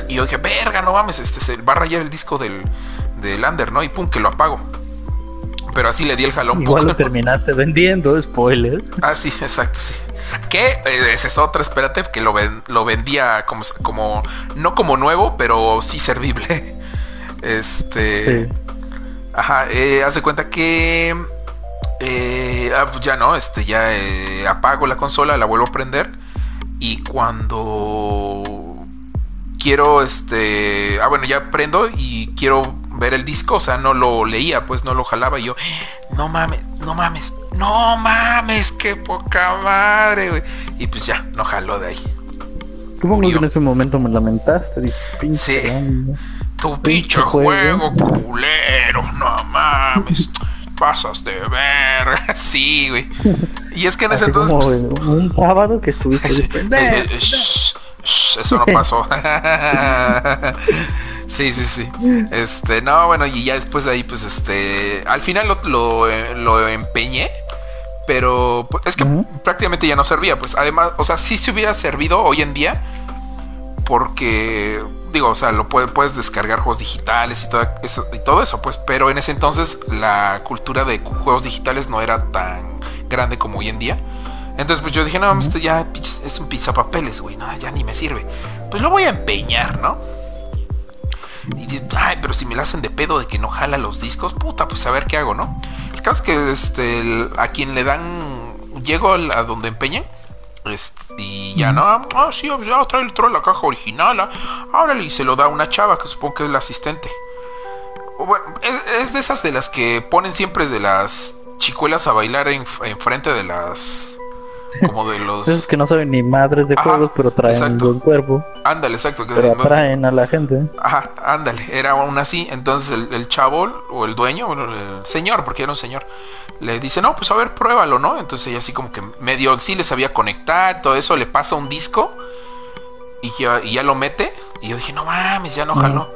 S1: Y yo dije, verga, no mames, este se va a rayar el disco del, del Under, ¿no? Y pum, que lo apago. Pero así le di el jalón.
S2: Igual lo terminaste vendiendo, spoiler.
S1: Ah, sí, <laughs> exacto, sí. Que eh, esa es otra, espérate, que lo, ven- lo vendía como, como. No como nuevo, pero sí servible. <laughs> Este.
S2: Sí.
S1: Ajá, eh, haz de cuenta que eh, ah, pues ya no, este, ya eh, apago la consola, la vuelvo a prender y cuando quiero, este, ah bueno, ya prendo y quiero ver el disco, o sea, no lo leía, pues no lo jalaba y yo, no mames, no mames, no mames, qué poca madre, güey. Y pues ya, no jaló de ahí.
S2: Supongo que en ese momento me lamentaste. Dije, pinche
S1: Sí. Tu
S2: Pinche juego.
S1: juego culero, no mames. Pasas de ver. <laughs> Sí, güey. Y es que en ese
S2: Así
S1: entonces.
S2: como
S1: pues,
S2: un sábado que estuviste <laughs> de
S1: shh, eso no <laughs> pasó. <laughs> sí, sí, sí. Este, no, bueno, y ya después de ahí, pues este. Al final lo, lo, eh, lo empeñé. Pero pues, es que prácticamente ya no servía. Pues además, o sea, sí se hubiera servido hoy en día. Porque, digo, o sea, lo puede- puedes descargar juegos digitales y todo eso, y todo eso, pues. Pero en ese entonces la cultura de juegos digitales no era tan grande como hoy en día. Entonces, pues yo dije, no, esto ya es un pizapapeles, güey, no, ya ni me sirve. Pues lo voy a empeñar, ¿no? Y di- ay, pero si me la hacen de pedo de que no jala los discos, puta, pues a ver qué hago, ¿no? El caso es que este, el- a quien le dan, llego al- a donde empeñan, este, y ya, ¿no? Ah, sí, ya trae, trae la caja original, ah, órale, y se lo da a una chava que supongo que es la asistente. O bueno, es, es de esas de las que ponen siempre de las chicuelas a bailar en, frente de las como de los...
S2: Esos que no saben ni madres de
S1: Ajá,
S2: juegos, pero traen
S1: exacto.
S2: un buen cuerpo.
S1: Ándale, exacto. Que
S2: Pero atraen a la gente.
S1: Ajá, ándale, era aún así. Entonces el, el chavo o el dueño, bueno, el señor, porque era un señor, le dice, no, pues a ver, pruébalo, ¿no? Entonces ella así como que medio sí le sabía conectar, todo eso, le pasa un disco y ya, y ya lo mete. Y yo dije, no mames, ya no jaló.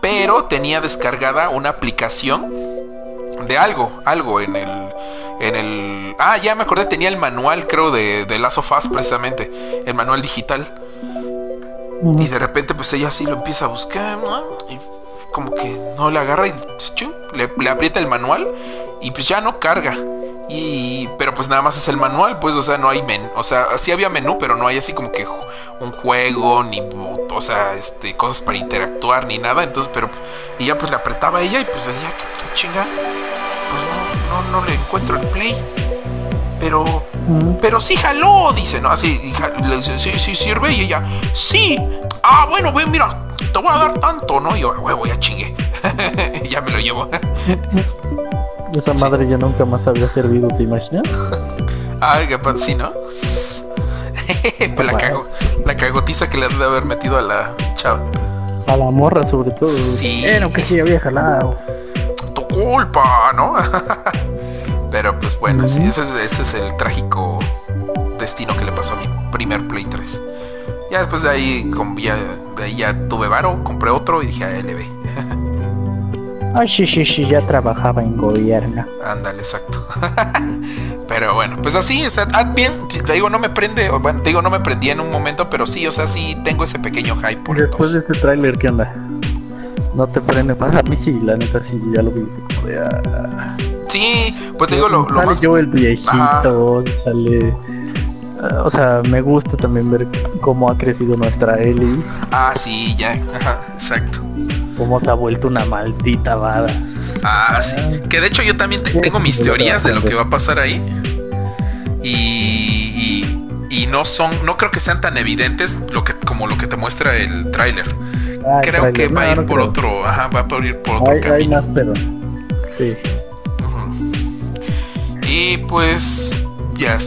S1: Pero tenía descargada una aplicación de algo, algo en el... En el... Ah, ya me acordé, tenía el manual, creo, de, de Last of Us, precisamente. El manual digital. Y de repente, pues ella sí lo empieza a buscar, ¿no? Y como que no le agarra y chum, le, le aprieta el manual y pues ya no carga. Y, pero pues nada más es el manual, pues, o sea, no hay menú, o sea, sí había menú, pero no hay así como que un juego, ni, o sea, este, cosas para interactuar, ni nada, entonces, pero, y ya pues le apretaba a ella y pues decía, que chinga, pues no, no, no le encuentro el play, pero,
S2: Ujú.
S1: pero sí jaló, dice, ¿no? Así, le dice, sí, sí sirve, y ella, sí, ah, bueno, ven, mira, te voy a dar tanto, ¿no? Y yo, huevo, ya chingue, <laughs> ya me lo llevo. <laughs>
S2: Esa madre ya nunca más había servido, ¿te imaginas?
S1: Ay, capaz, sí, ¿no? pues <laughs> la, cago, la cagotiza que le han de haber metido a la chava.
S2: A la morra, sobre todo.
S1: Sí.
S2: Bueno, que sí había jalado.
S1: Tu culpa, ¿no? Pero pues bueno, sí, ese es, ese es el trágico destino que le pasó a mi primer Play 3. Ya después de ahí, como ya, de ahí ya tuve varo, compré otro y dije, a LB. <laughs>
S2: Ay, sí, sí, sí, ya trabajaba en gobierno.
S1: Ándale, exacto. <laughs> pero bueno, pues así, o sea, ah, bien, te digo, no me prende, bueno, te digo, no me prendí en un momento, pero sí, o sea, sí tengo ese pequeño hype por
S2: Después de este tráiler, ¿qué onda? ¿No te prende más? A mí sí, la neta sí, ya lo vi. así como de, ah.
S1: Sí, pues te digo, lo, lo
S2: sale
S1: más...
S2: yo el viejito, sale... ah, o sea, me gusta también ver cómo ha crecido nuestra Ellie,
S1: Ah, sí, ya, ajá, exacto.
S2: cómo se ha vuelto una maldita bada.
S1: Ah, sí. Que de hecho yo también te- tengo mis teorías de lo que va a pasar ahí. Y, y, y no son, no creo que sean tan evidentes lo que, como lo que te muestra el tráiler.
S2: Ah, el
S1: Creo que va a ir
S2: no
S1: por
S2: creo.
S1: otro, ajá, va a ir por otro
S2: Hay, hay
S1: camino.
S2: más, pero... Sí.
S1: Y pues ya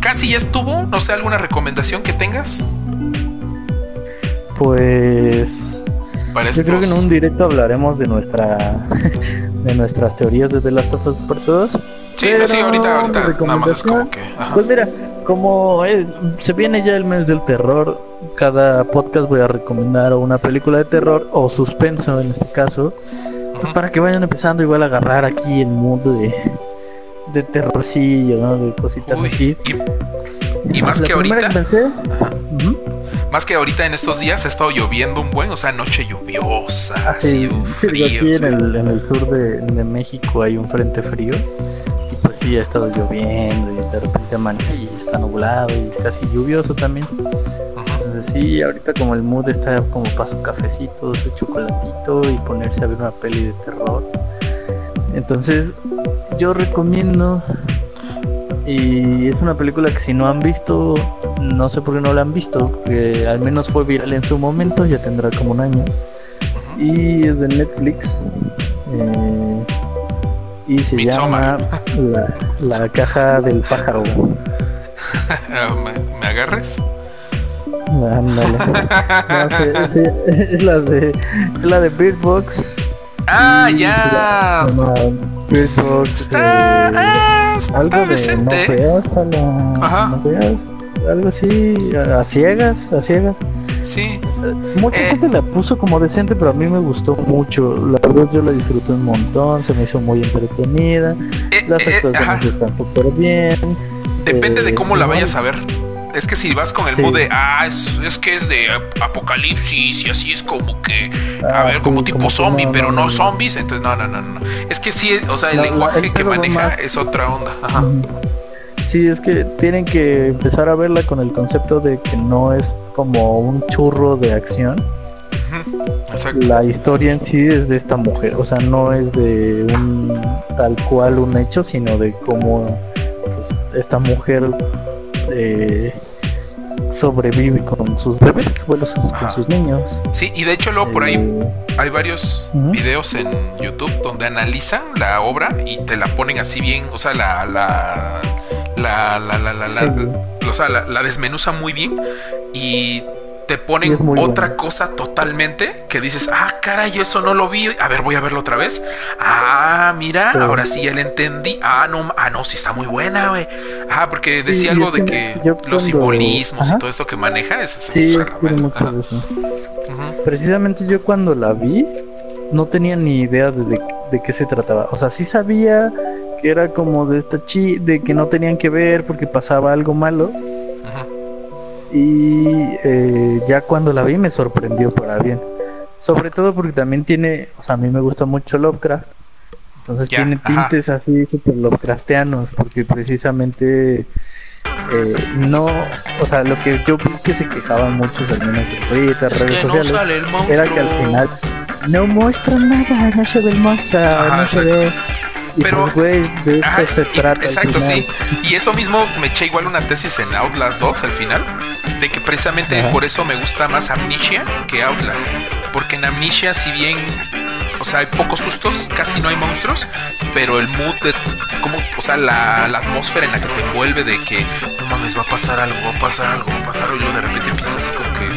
S1: casi ya estuvo. No sé, alguna recomendación que tengas
S2: Pues...
S1: para
S2: Yo creo que en un directo hablaremos de nuestra <laughs> de nuestras teorías de The Last of Us Part 2.
S1: Sí, pero sí, ahorita, ahorita nada más es como
S2: recomendación,
S1: que. ajá.
S2: Pues mira, como eh, se viene ya el mes del terror, cada podcast voy a recomendar una película de terror o suspenso en este caso, pues para que vayan empezando igual a agarrar aquí el mundo de, de terrorcillo, ¿no? De cositas
S1: Uy,
S2: así.
S1: y, y más
S2: La
S1: que ahorita,
S2: pensé,
S1: ajá,
S2: ujú,
S1: más que ahorita en estos días ha estado lloviendo un buen, o sea, noche lluviosa, así,
S2: Sí,
S1: frío.
S2: aquí en el, en el sur de, de México hay un frente frío y pues sí ha estado lloviendo y de repente amanece y está nublado y casi lluvioso también. Entonces sí, ahorita como el mood está como para su cafecito, su chocolatito y ponerse a ver una peli de terror. Entonces yo recomiendo y es una película que si no han visto, no sé por qué no la han visto, porque al menos fue viral en su momento, ya tendrá como un año y es de Netflix eh, y se
S1: Midsommar.
S2: llama la, la caja del pájaro. <laughs>
S1: ¿Me, me agarres?
S2: Ándale. <laughs> No, es la de es la de Bird Box.
S1: Ah, ya. Está,
S2: eh,
S1: ah, está
S2: algo de no veas a la,
S1: Ajá.
S2: no veas, algo así a, a ciegas, a ciegas.
S1: Sí,
S2: Mucha
S1: Eh.
S2: gente la puso como decente, pero a mí me gustó mucho. La verdad yo la disfruté un montón, se me hizo muy entretenida.
S1: Eh,
S2: Las
S1: eh,
S2: actuaciones
S1: ajá.
S2: están súper bien.
S1: Depende de
S2: Eh,
S1: cómo la vayas a ver. Es que si vas con el
S2: Sí.
S1: mood de, ah, es, es que es de ap- apocalipsis y así es como que, a
S2: Ah,
S1: ver,
S2: sí,
S1: como tipo
S2: como
S1: zombie,
S2: no,
S1: pero
S2: no,
S1: zombies. Entonces, no, no, no, no. Es que sí, o sea, el lenguaje
S2: el
S1: que maneja
S2: más-
S1: es otra onda. Ajá.
S2: Sí, es que tienen que empezar a verla con el concepto de que no es como un churro de acción.
S1: Exacto.
S2: La historia en sí es de esta mujer, o sea, no es de un tal cual un hecho, sino de cómo pues, esta mujer eh, sobrevive con sus bebés, bueno, sus- con sus niños.
S1: Sí, y de hecho luego por ahí
S2: Eh,
S1: hay varios videos en YouTube donde analizan la obra y te la ponen así bien, o sea, la la la la la la, la, sea, la, la desmenuza muy bien y te ponen otra cosa totalmente que dices, ah, caray, yo eso no lo vi. A ver, voy a verlo otra vez. Ah, mira,
S2: Sí.
S1: ahora sí ya le entendí. Ah, no, ah, no, sí está muy buena, güey. Ah, porque decía algo de
S2: que
S1: los
S2: cuando-
S1: simbolismos y
S2: Ajá.
S1: todo esto que maneja es es-
S2: Sí, mucho
S1: Ajá.
S2: de eso. Precisamente yo cuando la vi no tenía ni idea de, de, de qué se trataba. O sea, sí sabía que era como de esta chi, de que no tenían que ver porque pasaba algo malo.
S1: Ujú.
S2: Y eh, ya cuando la vi me sorprendió para bien. Sobre todo porque también tiene, o sea, a mí me gusta mucho Lovecraft. Entonces
S1: Ya,
S2: tiene
S1: ajá.
S2: tintes así super Lovecraftianos, porque precisamente eh, no, o sea, lo que yo vi que se quejaban muchos, al menos en Twitter,
S1: Es
S2: redes
S1: no
S2: sociales, era que al final no muestran nada, no se ve el monstruo,
S1: Ajá,
S2: no se ve. Y
S1: Pero-
S2: pues, de
S1: Ajá,
S2: se trata.
S1: exacto, sí. Y eso mismo me eché igual una tesis en Outlast 2 al final, de que precisamente
S2: Ajá.
S1: por eso me gusta más Amnesia que Outlast, porque en Amnesia si bien, o sea, hay pocos sustos, casi no hay monstruos, pero el mood de como, o sea, la, la atmósfera en la que te envuelve de que no mames, va a pasar algo, va a pasar algo, va a pasar algo, y luego de repente empieza así como que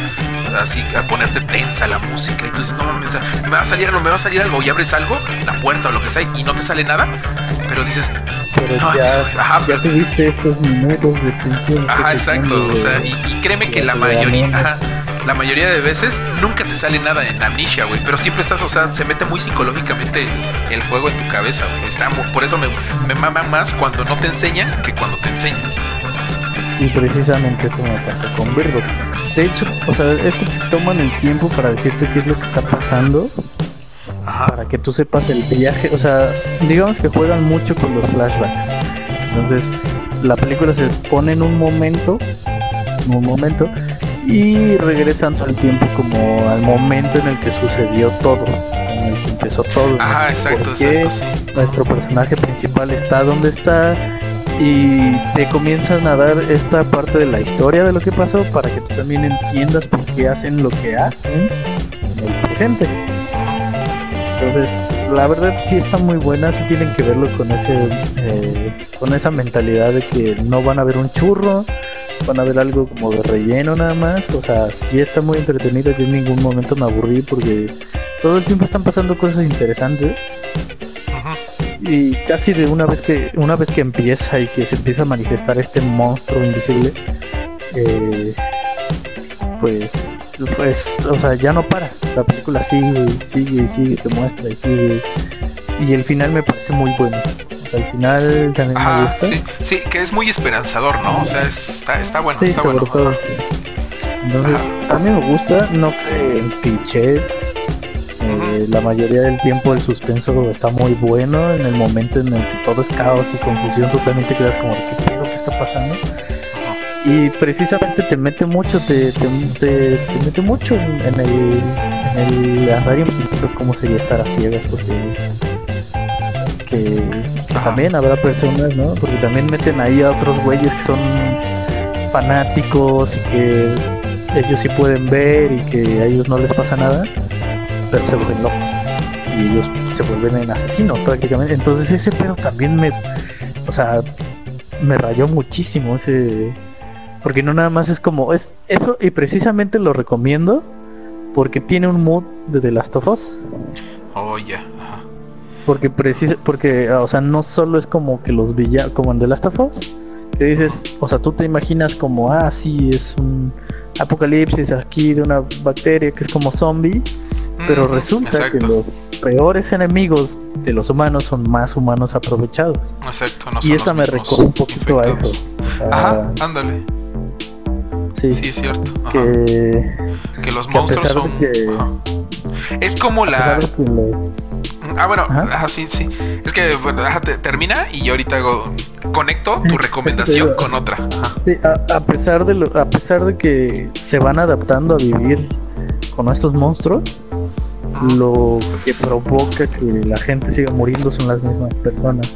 S1: así a ponerte tensa la música y tú dices, no mames, me va a salir algo, me va a salir algo y abres algo, la puerta o lo que sea y no te sale nada, pero dices,
S2: Pero
S1: No,
S2: ya,
S1: eso, ajá,
S2: ya tuviste estos minutos de tensión.
S1: Ajá, exacto. O sea, y, y créeme que la mayoría, ajá, la mayoría de veces nunca te sale nada en Amnesia, güey. Pero siempre estás, o sea, se mete muy psicológicamente el, el juego en tu cabeza, güey. Está, por eso me, me mama más cuando no te enseñan que cuando te enseñan.
S2: Y precisamente esto me pasa con Virgo. De hecho, o sea, es que se toman el tiempo para decirte qué es lo que está pasando,
S1: Ajá.
S2: para que tú sepas el viaje. O sea, digamos que juegan mucho con los flashbacks. Entonces, la película se pone en un momento, en un momento, y regresan al tiempo como al momento en el que sucedió todo, en el que empezó todo.
S1: Ajá, exacto, exacto, sí.
S2: nuestro personaje principal está donde está y te comienzan a dar esta parte de la historia de lo que pasó para que tú también entiendas por qué hacen lo que hacen en el presente. Entonces, la verdad sí está muy buena, sí tienen que verlo con ese eh, con esa mentalidad de que no van a ver un churro, van a ver algo como de relleno nada más, o sea, sí está muy entretenido, yo en ningún momento me aburrí porque todo el tiempo están pasando cosas interesantes. Y casi de una vez que una vez que empieza y que se empieza a manifestar este monstruo invisible eh, pues pues o sea ya no para la película sigue sigue sigue te muestra y sigue y el final me parece muy bueno o sea, el final también me
S1: Ajá,
S2: gusta
S1: sí, sí, que es muy esperanzador, ¿no? O sea, es- está, está bueno,
S2: Sí,
S1: está bueno.
S2: todo. Entonces, a mí me gusta, no cae en clichés. Eh, la mayoría del tiempo el suspenso está muy bueno. En el momento en el que todo es caos y confusión, tú también te quedas como, ¿qué pedo que está pasando? Y precisamente te mete mucho, te, te, te- te mete mucho en el, en el cómo sería estar a ciegas, porque que, también habrá personas, ¿no? Porque también meten ahí a otros güeyes que son fanáticos y que ellos sí pueden ver y que a ellos no les pasa nada, pero se vuelven locos y ellos se vuelven en asesinos prácticamente. Entonces ese pedo también me, o sea, me rayó muchísimo ese, porque no nada más es como es eso y precisamente lo recomiendo porque tiene un mood de The Last of Us.
S1: Oh, ya. Ajá.
S2: Porque precisa, porque, o sea, no solo es como que los villanos, como en The Last of Us, que dices, o sea, tú te imaginas como, ah, sí, es un apocalipsis aquí de una bacteria que es como zombie, pero resulta que los peores enemigos de los humanos son más humanos aprovechados.
S1: Exacto, no
S2: y
S1: son
S2: esa
S1: los
S2: me recuerda un poquito a eso. Sea,
S1: Ajá, ándale.
S2: sí,
S1: Sí, es cierto. Ajá.
S2: que,
S1: Que los
S2: que
S1: monstruos son.
S2: que-.
S1: Es como la. Ah, bueno,
S2: Ajá.
S1: sí, sí. Es que bueno, ajá, te- termina y yo ahorita hago. Conecto tu recomendación con otra. Ajá.
S2: Sí, a, a pesar de lo, a pesar de que se van adaptando a vivir con estos monstruos, lo que provoca que la gente siga muriendo son las mismas personas.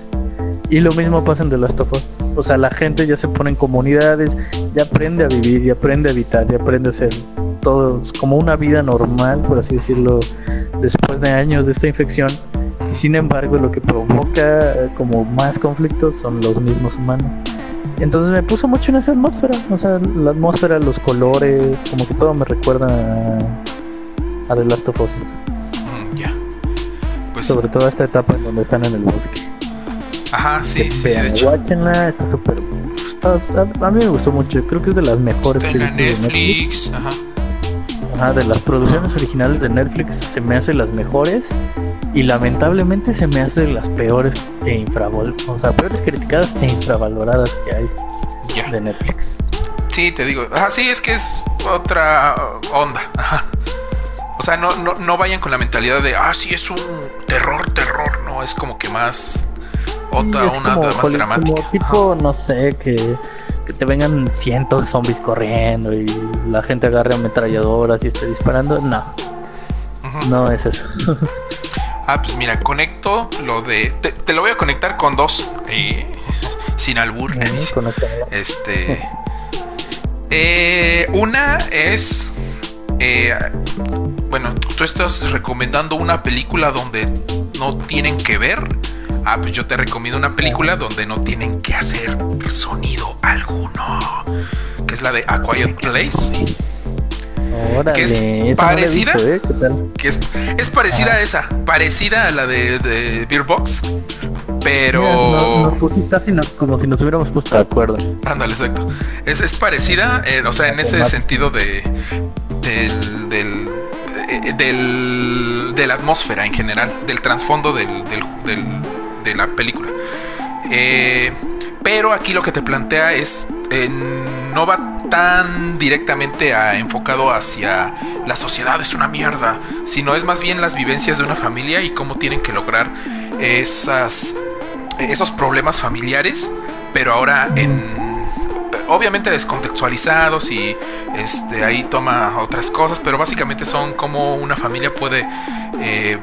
S2: Y lo mismo pasa en The Last of Us. O sea, la gente ya se pone en comunidades, ya aprende a vivir, ya aprende a habitar, ya aprende a hacer todo como una vida normal, por así decirlo, después de años de esta infección. Y sin embargo, lo que provoca como más conflictos son los mismos humanos. entonces me puso mucho en esa atmósfera. O sea, la atmósfera, los colores, como que todo me recuerda a, a The Last of Us. Sobre todo esta etapa en donde están en el bosque.
S1: ajá, sí, sí, de hecho.
S2: está súper. a, a mí me gustó mucho, creo que es de las mejores
S1: Está en
S2: películas de
S1: Netflix, ajá.
S2: Ajá, de las producciones originales de Netflix se me hace las mejores y lamentablemente se me hace las peores e infravol o sea, peores criticadas e infravaloradas que hay
S1: Ya.
S2: de Netflix.
S1: Sí, te digo. Ajá, sí, es que es otra onda. Ajá. O sea, no, no, no vayan con la mentalidad de, ah, sí, es un terror, terror. No, es como que más. Otra,
S2: Sí,
S1: una
S2: como,
S1: más dramática.
S2: como tipo, no sé, que, que te vengan cientos de zombies corriendo y la gente agarre ametralladoras y esté disparando. No, no es eso. <laughs>
S1: Ah, pues mira, conecto lo de. Te, te lo voy a conectar con dos. eh, <laughs> sin albur. <laughs>
S2: Esto, ¿no?
S1: Este. eh, una es. Bueno, tú estás recomendando una película donde no tienen que ver. Ah, pues yo te recomiendo una película donde no tienen que hacer sonido alguno. Que es la de A Quiet Place.
S2: Órale,
S1: que es
S2: no
S1: parecida.
S2: visto, ¿eh? ¿Qué tal?
S1: Que es, es parecida
S2: Ajá.
S1: a esa. Parecida a la de, de Beer Box. Pero.
S2: Mira, no- nos pusiste así, no- como si nos hubiéramos puesto de acuerdo.
S1: Ándale, exacto. Es, es parecida, eh, o sea, en ese sentido de del del, del- de la atmósfera en general, del trasfondo del, del- del- de la película. Eh, pero aquí lo que te plantea es eh, no va tan directamente a- enfocado hacia la sociedad es una mierda, sino es más bien las vivencias de una familia y cómo tienen que lograr esas esos problemas familiares, pero ahora en obviamente descontextualizados y este ahí toma otras cosas, pero básicamente son como una familia puede eh,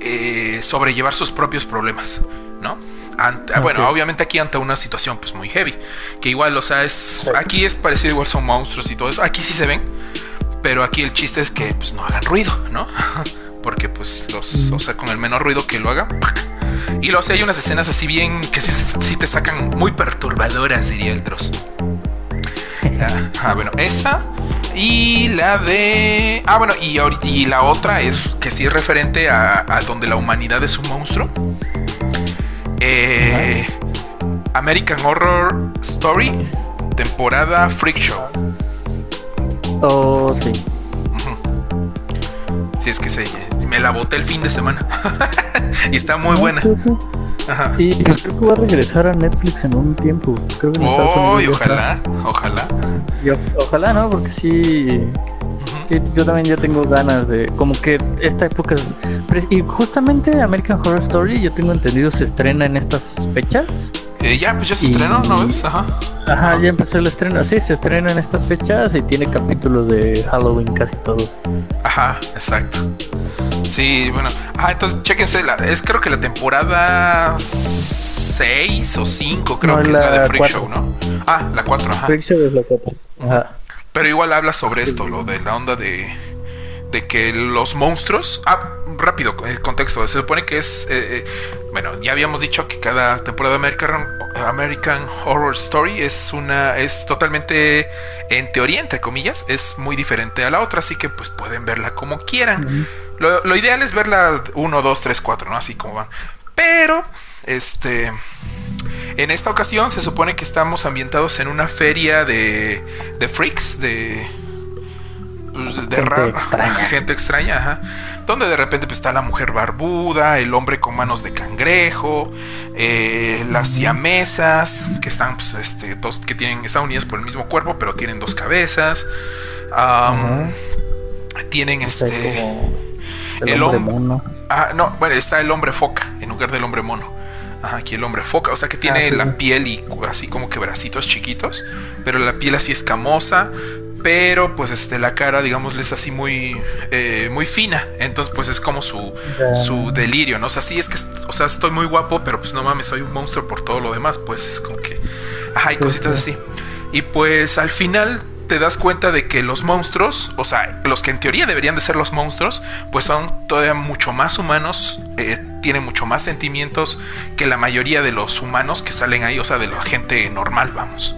S1: eh, sobrellevar sus propios problemas, ¿no? Ante-
S2: Ok.
S1: Bueno, obviamente aquí ante una situación pues muy heavy, que igual, o sea, es aquí es parecido igual son monstruos y todo eso, aquí sí se ven, pero aquí el chiste es que pues no hagan ruido, ¿no? <laughs> Porque pues los, o sea, con el menor ruido que lo hagan. <laughs> Y lo sé, hay unas escenas así bien que sí, sí te sacan muy perturbadoras, diría el Dross. <laughs> Ah, ah, bueno, esa. Y la de. Ah, bueno, y, y la otra es que sí es referente a, a donde la humanidad es un monstruo. Eh, American Horror Story, temporada Freak Show.
S2: Oh, sí.
S1: Si es que se. Me la boté el fin de semana. <laughs> y está muy buena.
S2: Sí.
S1: Ajá.
S2: Y pues creo que va a regresar a Netflix en un tiempo. Creo que
S1: Oh, y ojalá, ojalá.
S2: Y ojalá, ¿no? Porque sí, yo también ya tengo ganas de... Como que esta época es... Y justamente American Horror Story, yo tengo entendido, se estrena en estas fechas.
S1: Eh, ya, pues ya se
S2: Y-
S1: estrenó, ¿no ves? Ajá.
S2: Ajá, ya empezó el estreno. Sí, se estrena en estas fechas y tiene capítulos de Halloween casi todos.
S1: Ajá, exacto. Sí, bueno. Ah, entonces chéquense. La, es creo que la temporada 6 o 5, creo
S2: No,
S1: que es la de Freak
S2: cuatro.
S1: Show, ¿no? Ah, la 4, ajá.
S2: Freak Show es la cuatro. Ajá.
S1: Pero igual habla sobre esto, lo de la onda de, de que los monstruos. Ah, rápido, el contexto. Se supone que es. eh, eh, bueno, ya habíamos dicho que cada temporada de American, American Horror Story es una. es totalmente. En teoría, entre comillas, es muy diferente a la otra. Así que pues pueden verla como quieran.
S2: Ujú.
S1: Lo, lo ideal es verla 1, 2, 3, 4, ¿no? Así como van. Pero, este. En esta ocasión se supone que estamos ambientados en una feria de, de freaks, de. pues, de
S2: Gente
S1: raro-
S2: extraña. <laughs>
S1: gente extraña, ajá. Donde de repente pues, está la mujer barbuda, el hombre con manos de cangrejo, eh, las siamesas, que están, pues, este, dos que tienen, están unidas por el mismo cuerpo, pero tienen dos cabezas. Tienen
S2: O sea,
S1: este.
S2: como el,
S1: el
S2: hombre
S1: hom-
S2: mono.
S1: Ah, no, bueno, está el hombre foca en lugar del hombre mono. Ajá, aquí el hombre foca, o sea que tiene
S2: Ah, sí,
S1: la piel y así como que bracitos chiquitos, pero la piel así escamosa, pero pues este la cara, digamos, es así muy eh, muy fina, entonces pues es como su su delirio, ¿no? O sea, sí es que, o sea, estoy muy guapo, pero pues no mames, soy un monstruo por todo lo demás, pues es como que, ajá, y
S2: Sí,
S1: cositas
S2: sí.
S1: así. Y pues al final te das cuenta de que los monstruos, o sea, los que en teoría deberían de ser los monstruos, pues son todavía mucho más humanos, eh, tiene mucho más sentimientos que la mayoría de los humanos que salen ahí, o sea, de la gente normal, vamos.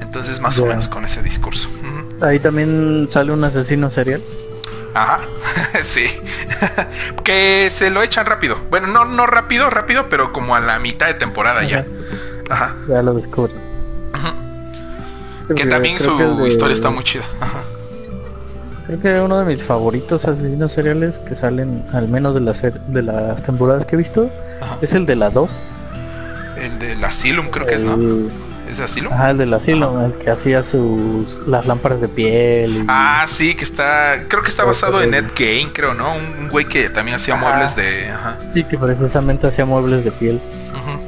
S1: Entonces, más o menos con ese discurso.
S2: Ahí también sale un asesino serial.
S1: Ajá, <laughs> sí. <laughs> que se lo echan rápido. Bueno, no, no rápido, rápido, pero como a la mitad de temporada ya. Ajá.
S2: Ya lo descubrí.
S1: Que también
S2: Creo
S1: su
S2: que el de-
S1: historia está muy chida. Ajá.
S2: Creo que uno de mis favoritos asesinos seriales que salen, al menos de las, de las temporadas que he visto,
S1: Ajá.
S2: es el de la 2.
S1: El del Asylum, creo que es, ¿no?
S2: El-
S1: ¿Es Asylum?
S2: Ajá, el del asilo, el que hacía sus las lámparas de piel. y-
S1: Ah, sí, que está. Creo que está basado en Ed Gein, creo, ¿no? Un, un güey que también hacía
S2: Ajá.
S1: muebles de. Ajá.
S2: Sí, que precisamente hacía muebles de piel.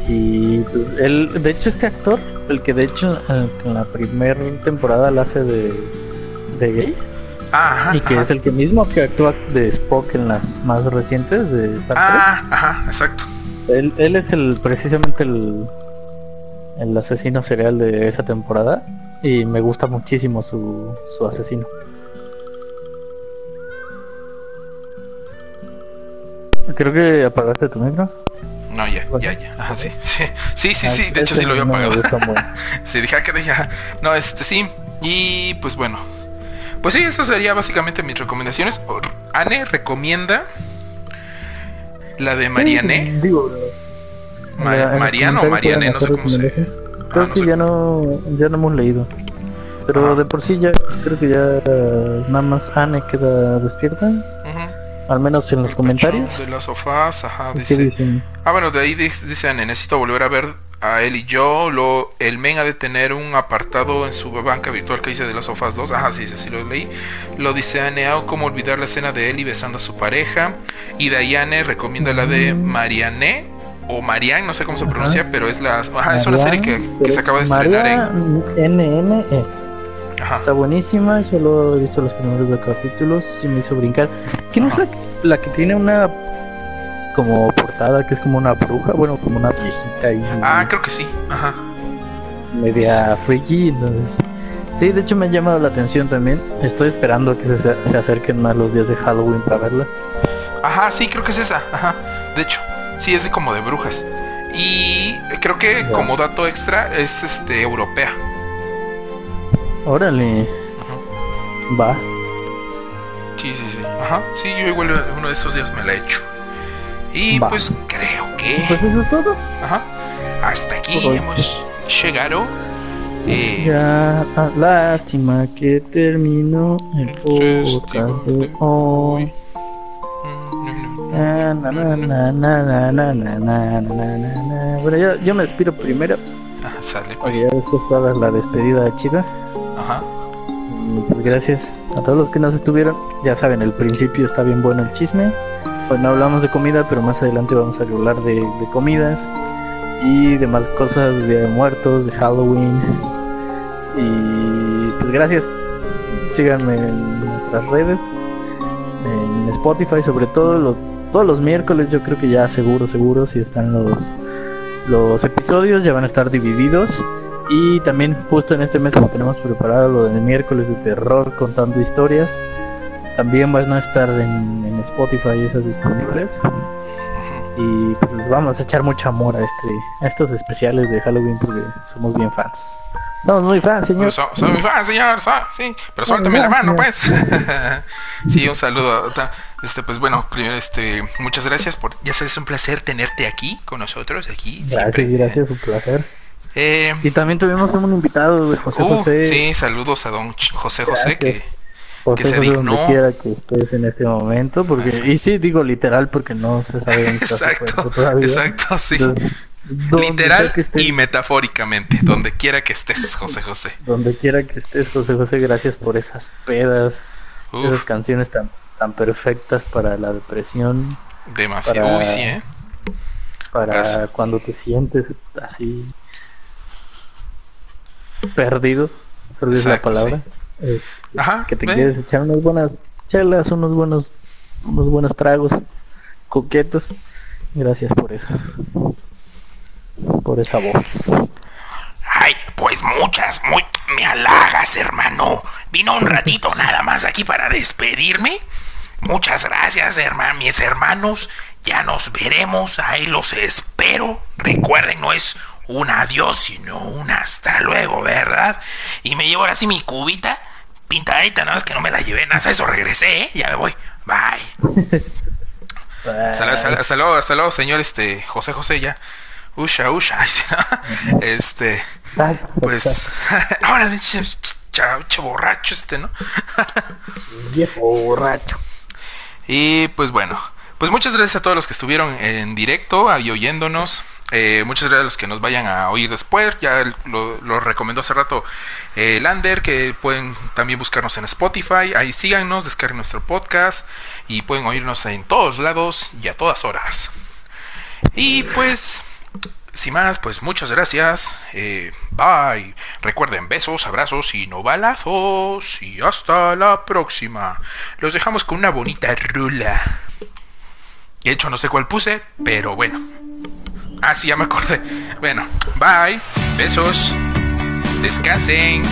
S2: Y pues, él, de hecho, este actor, el que de hecho en, en la primera temporada la hace de, de gay,
S1: Ah, ajá.
S2: y que
S1: ajá.
S2: es el que mismo que actúa de Spock en las más recientes de Star Trek.
S1: Ah, ajá, exacto.
S2: Él, él es el precisamente el, el asesino serial de esa temporada y me gusta muchísimo su, su asesino. Creo que apagaste tu micro.
S1: No, ya, ya, ya. Ajá, sí, sí. Sí, sí,
S2: Ah,
S1: sí. De hecho, sí lo había apagado. <laughs> Sí, dije, ah, que ya. No, este sí. Y pues bueno. Pues sí, eso sería básicamente mis recomendaciones. Anne recomienda la de Marianne.
S2: Sí, digo,
S1: Mariano o Marianne, no sé cómo se. Ah,
S2: Creo
S1: no
S2: que
S1: sé
S2: ya no, ya no hemos leído. Pero de por sí ya creo que ya nada más Anne queda despierta. Al menos en los comentarios.
S1: De las sofás, ajá,
S2: ¿Qué
S1: dice.
S2: dicen?
S1: Ah, bueno, de ahí dicen, necesito volver a ver a él y yo. Lo, el men ha de tener un apartado en su banca virtual que dice de las sofás 2. Ajá, sí, sí, sí lo leí. Lo dice Aneao, cómo olvidar la escena de Eli besando a su pareja. Y Dayane recomienda la de Marianne o Marianne, no sé cómo se
S2: Ajá.
S1: pronuncia, pero es la ajá, es una serie que, se acaba de estrenar en.
S2: NNE.
S1: Ajá.
S2: Está buenísima, solo he visto los primeros dos capítulos y me hizo brincar. ¿Quién es
S1: Ajá.
S2: la, la que tiene una como portada que es como una bruja? Bueno, como una viejita y
S1: Ah, creo que sí. Ajá.
S2: media freaky. Entonces, sí, de hecho me ha llamado la atención también. Estoy esperando a que se, se acerquen más los días de Halloween para verla.
S1: Ajá, sí, creo que es esa. Ajá. De hecho, sí, es de como de brujas. Y creo que como dato extra es este europea.
S2: Órale. Va.
S1: Sí, sí, sí. Ajá. Sí, yo igual uno de estos días me la he hecho. Y pues creo que.
S2: Pues eso es todo.
S1: Ajá. Hasta aquí hemos llegado. Eh...
S2: Ya, lástima que terminó el podcast de hoy. Bueno, yo, yo me despido primero.
S1: Ah, sale pues.
S2: La despedida.
S1: Ajá.
S2: Pues gracias a todos los que nos estuvieron. Ya saben, el principio está bien bueno el chisme. Hoy no hablamos de comida, pero más adelante vamos a hablar de, comidas y demás cosas, de muertos, de Halloween. Y pues gracias. Síganme en nuestras redes, en Spotify sobre todo, lo- todos los miércoles yo creo que ya seguro, seguro, si están los, los episodios, ya van a estar divididos. Y también justo en este mes como tenemos preparado lo del miércoles de terror contando historias, también van a estar en, en Spotify esas disponibles. Y pues vamos a echar mucho amor a este a estos especiales de Halloween porque somos bien fans. Somos muy fans, señor.
S1: Soy, soy muy fan, señor. so- sí, pero suéltame la mano, pues. <laughs> sí, un saludo. Este, pues bueno, primero, este, muchas gracias por. Ya sabes, es un placer tenerte aquí con nosotros, aquí.
S2: Gracias,
S1: siempre.
S2: gracias, un placer.
S1: Eh,
S2: Y también tuvimos un invitado de José
S1: uh,
S2: José.
S1: sí, saludos a don José José, que
S2: José
S1: que se
S2: José
S1: dignó.
S2: donde quiera que estés en este momento, porque y sí digo literal porque no se sabe su
S1: Exacto, exacto, sí.
S2: Entonces,
S1: Literal y metafóricamente, donde quiera que estés, José José.
S2: donde quiera que estés, José José, gracias por esas pedas, esas canciones tan tan perfectas para la depresión,
S1: demasiado.
S2: para-
S1: Uy, sí, ¿eh?
S2: para
S1: Gracias.
S2: cuando te sientes así perdido, perdido es la palabra. eh,
S1: Ajá,
S2: que te quieres echar unas buenas chelas, unos buenos, unos buenos tragos coquetos. Gracias por eso. Por esa voz.
S3: Ay, pues muchas, muy... Me halagas, hermano. Vino un ratito <laughs> nada más aquí para despedirme. Muchas gracias, hermano. Mis hermanos Ya nos veremos, ahí los espero. Recuerden, no es un adiós, sino un hasta luego, ¿verdad? Y me llevo ahora sí mi cubita pintadita, nada más que no me la llevé, nada, eso regresé, ¿eh? Ya me voy. Bye.
S1: hasta, hasta, luego, hasta luego, señor este José José ya. Usha, usha. <laughs> Este, pues, <laughs> ahora, che, borracho este, ¿no? <laughs>
S2: Viejo borracho.
S1: Y pues bueno, pues muchas gracias a todos los que estuvieron en directo ahí oyéndonos. Eh, muchas gracias a los que nos vayan a oír después. Ya lo, recomendó hace rato eh, Lander, que pueden también buscarnos en Spotify. Ahí síganos, descarguen nuestro podcast y pueden oírnos en todos lados y a todas horas. Y pues, sin más, pues muchas gracias. Eh, bye. Recuerden, besos, abrazos y no balazos. Y hasta la próxima. Los dejamos con una bonita rula. De hecho, no sé cuál puse, pero bueno. Ah, sí, ya me acordé. Bueno, bye. Besos. Descansen.